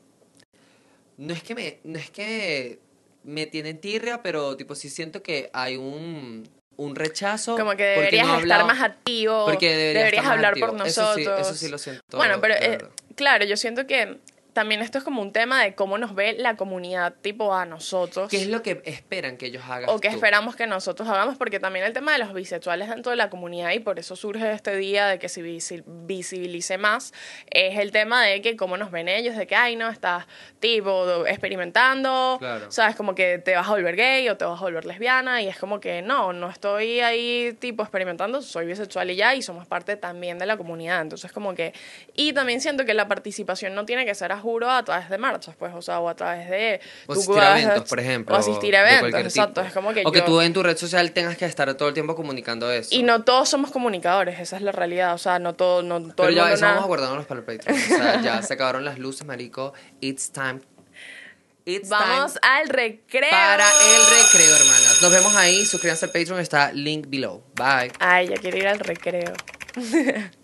[SPEAKER 1] no es que me, no es que me tienen tirria, pero tipo sí siento que hay un, un rechazo.
[SPEAKER 2] Como que deberías
[SPEAKER 1] no
[SPEAKER 2] estar más activo.
[SPEAKER 1] Porque debería
[SPEAKER 2] deberías
[SPEAKER 1] más
[SPEAKER 2] hablar por
[SPEAKER 1] activo. Eso sí-
[SPEAKER 2] nosotros.
[SPEAKER 1] eso sí lo siento,
[SPEAKER 2] Bueno, pero eh, claro, yo siento que también esto es como un tema de cómo nos ve la comunidad, tipo a nosotros.
[SPEAKER 1] ¿Qué es lo que esperan que ellos hagan?
[SPEAKER 2] o que esperamos que nosotros hagamos, porque también el tema de los bisexuales dentro de la comunidad, y por eso surge este día de que se visi- visibilice más, es el tema de que cómo nos ven ellos, de que, ay, no, estás tipo experimentando,
[SPEAKER 1] Claro.
[SPEAKER 2] sabes, como que te vas a volver gay o te vas a volver lesbiana, y es como que no, no estoy ahí tipo experimentando, soy bisexual y ya, y somos parte también de la comunidad, entonces como que, y también siento que la participación no tiene que ser a juro a través de marchas, pues, o sea, o a través de...
[SPEAKER 1] O
[SPEAKER 2] tú
[SPEAKER 1] asistir a eventos, por ejemplo.
[SPEAKER 2] O asistir a eventos, exacto, es como que
[SPEAKER 1] O que
[SPEAKER 2] yo-
[SPEAKER 1] tú en tu red social tengas que estar todo el tiempo comunicando eso.
[SPEAKER 2] y no todos somos comunicadores, esa es la realidad. O sea, no todo, no todo
[SPEAKER 1] Pero
[SPEAKER 2] el
[SPEAKER 1] ya
[SPEAKER 2] mundo
[SPEAKER 1] eso
[SPEAKER 2] nada-
[SPEAKER 1] vamos a guardarnos para el Patreon. O sea, ya se acabaron las luces, marico. It's time. It's
[SPEAKER 2] Vamos
[SPEAKER 1] time
[SPEAKER 2] al recreo.
[SPEAKER 1] para el recreo, hermanas. Nos vemos ahí. Suscríbanse al Patreon. Está link below. Bye.
[SPEAKER 2] Ay, ya quiero ir al recreo.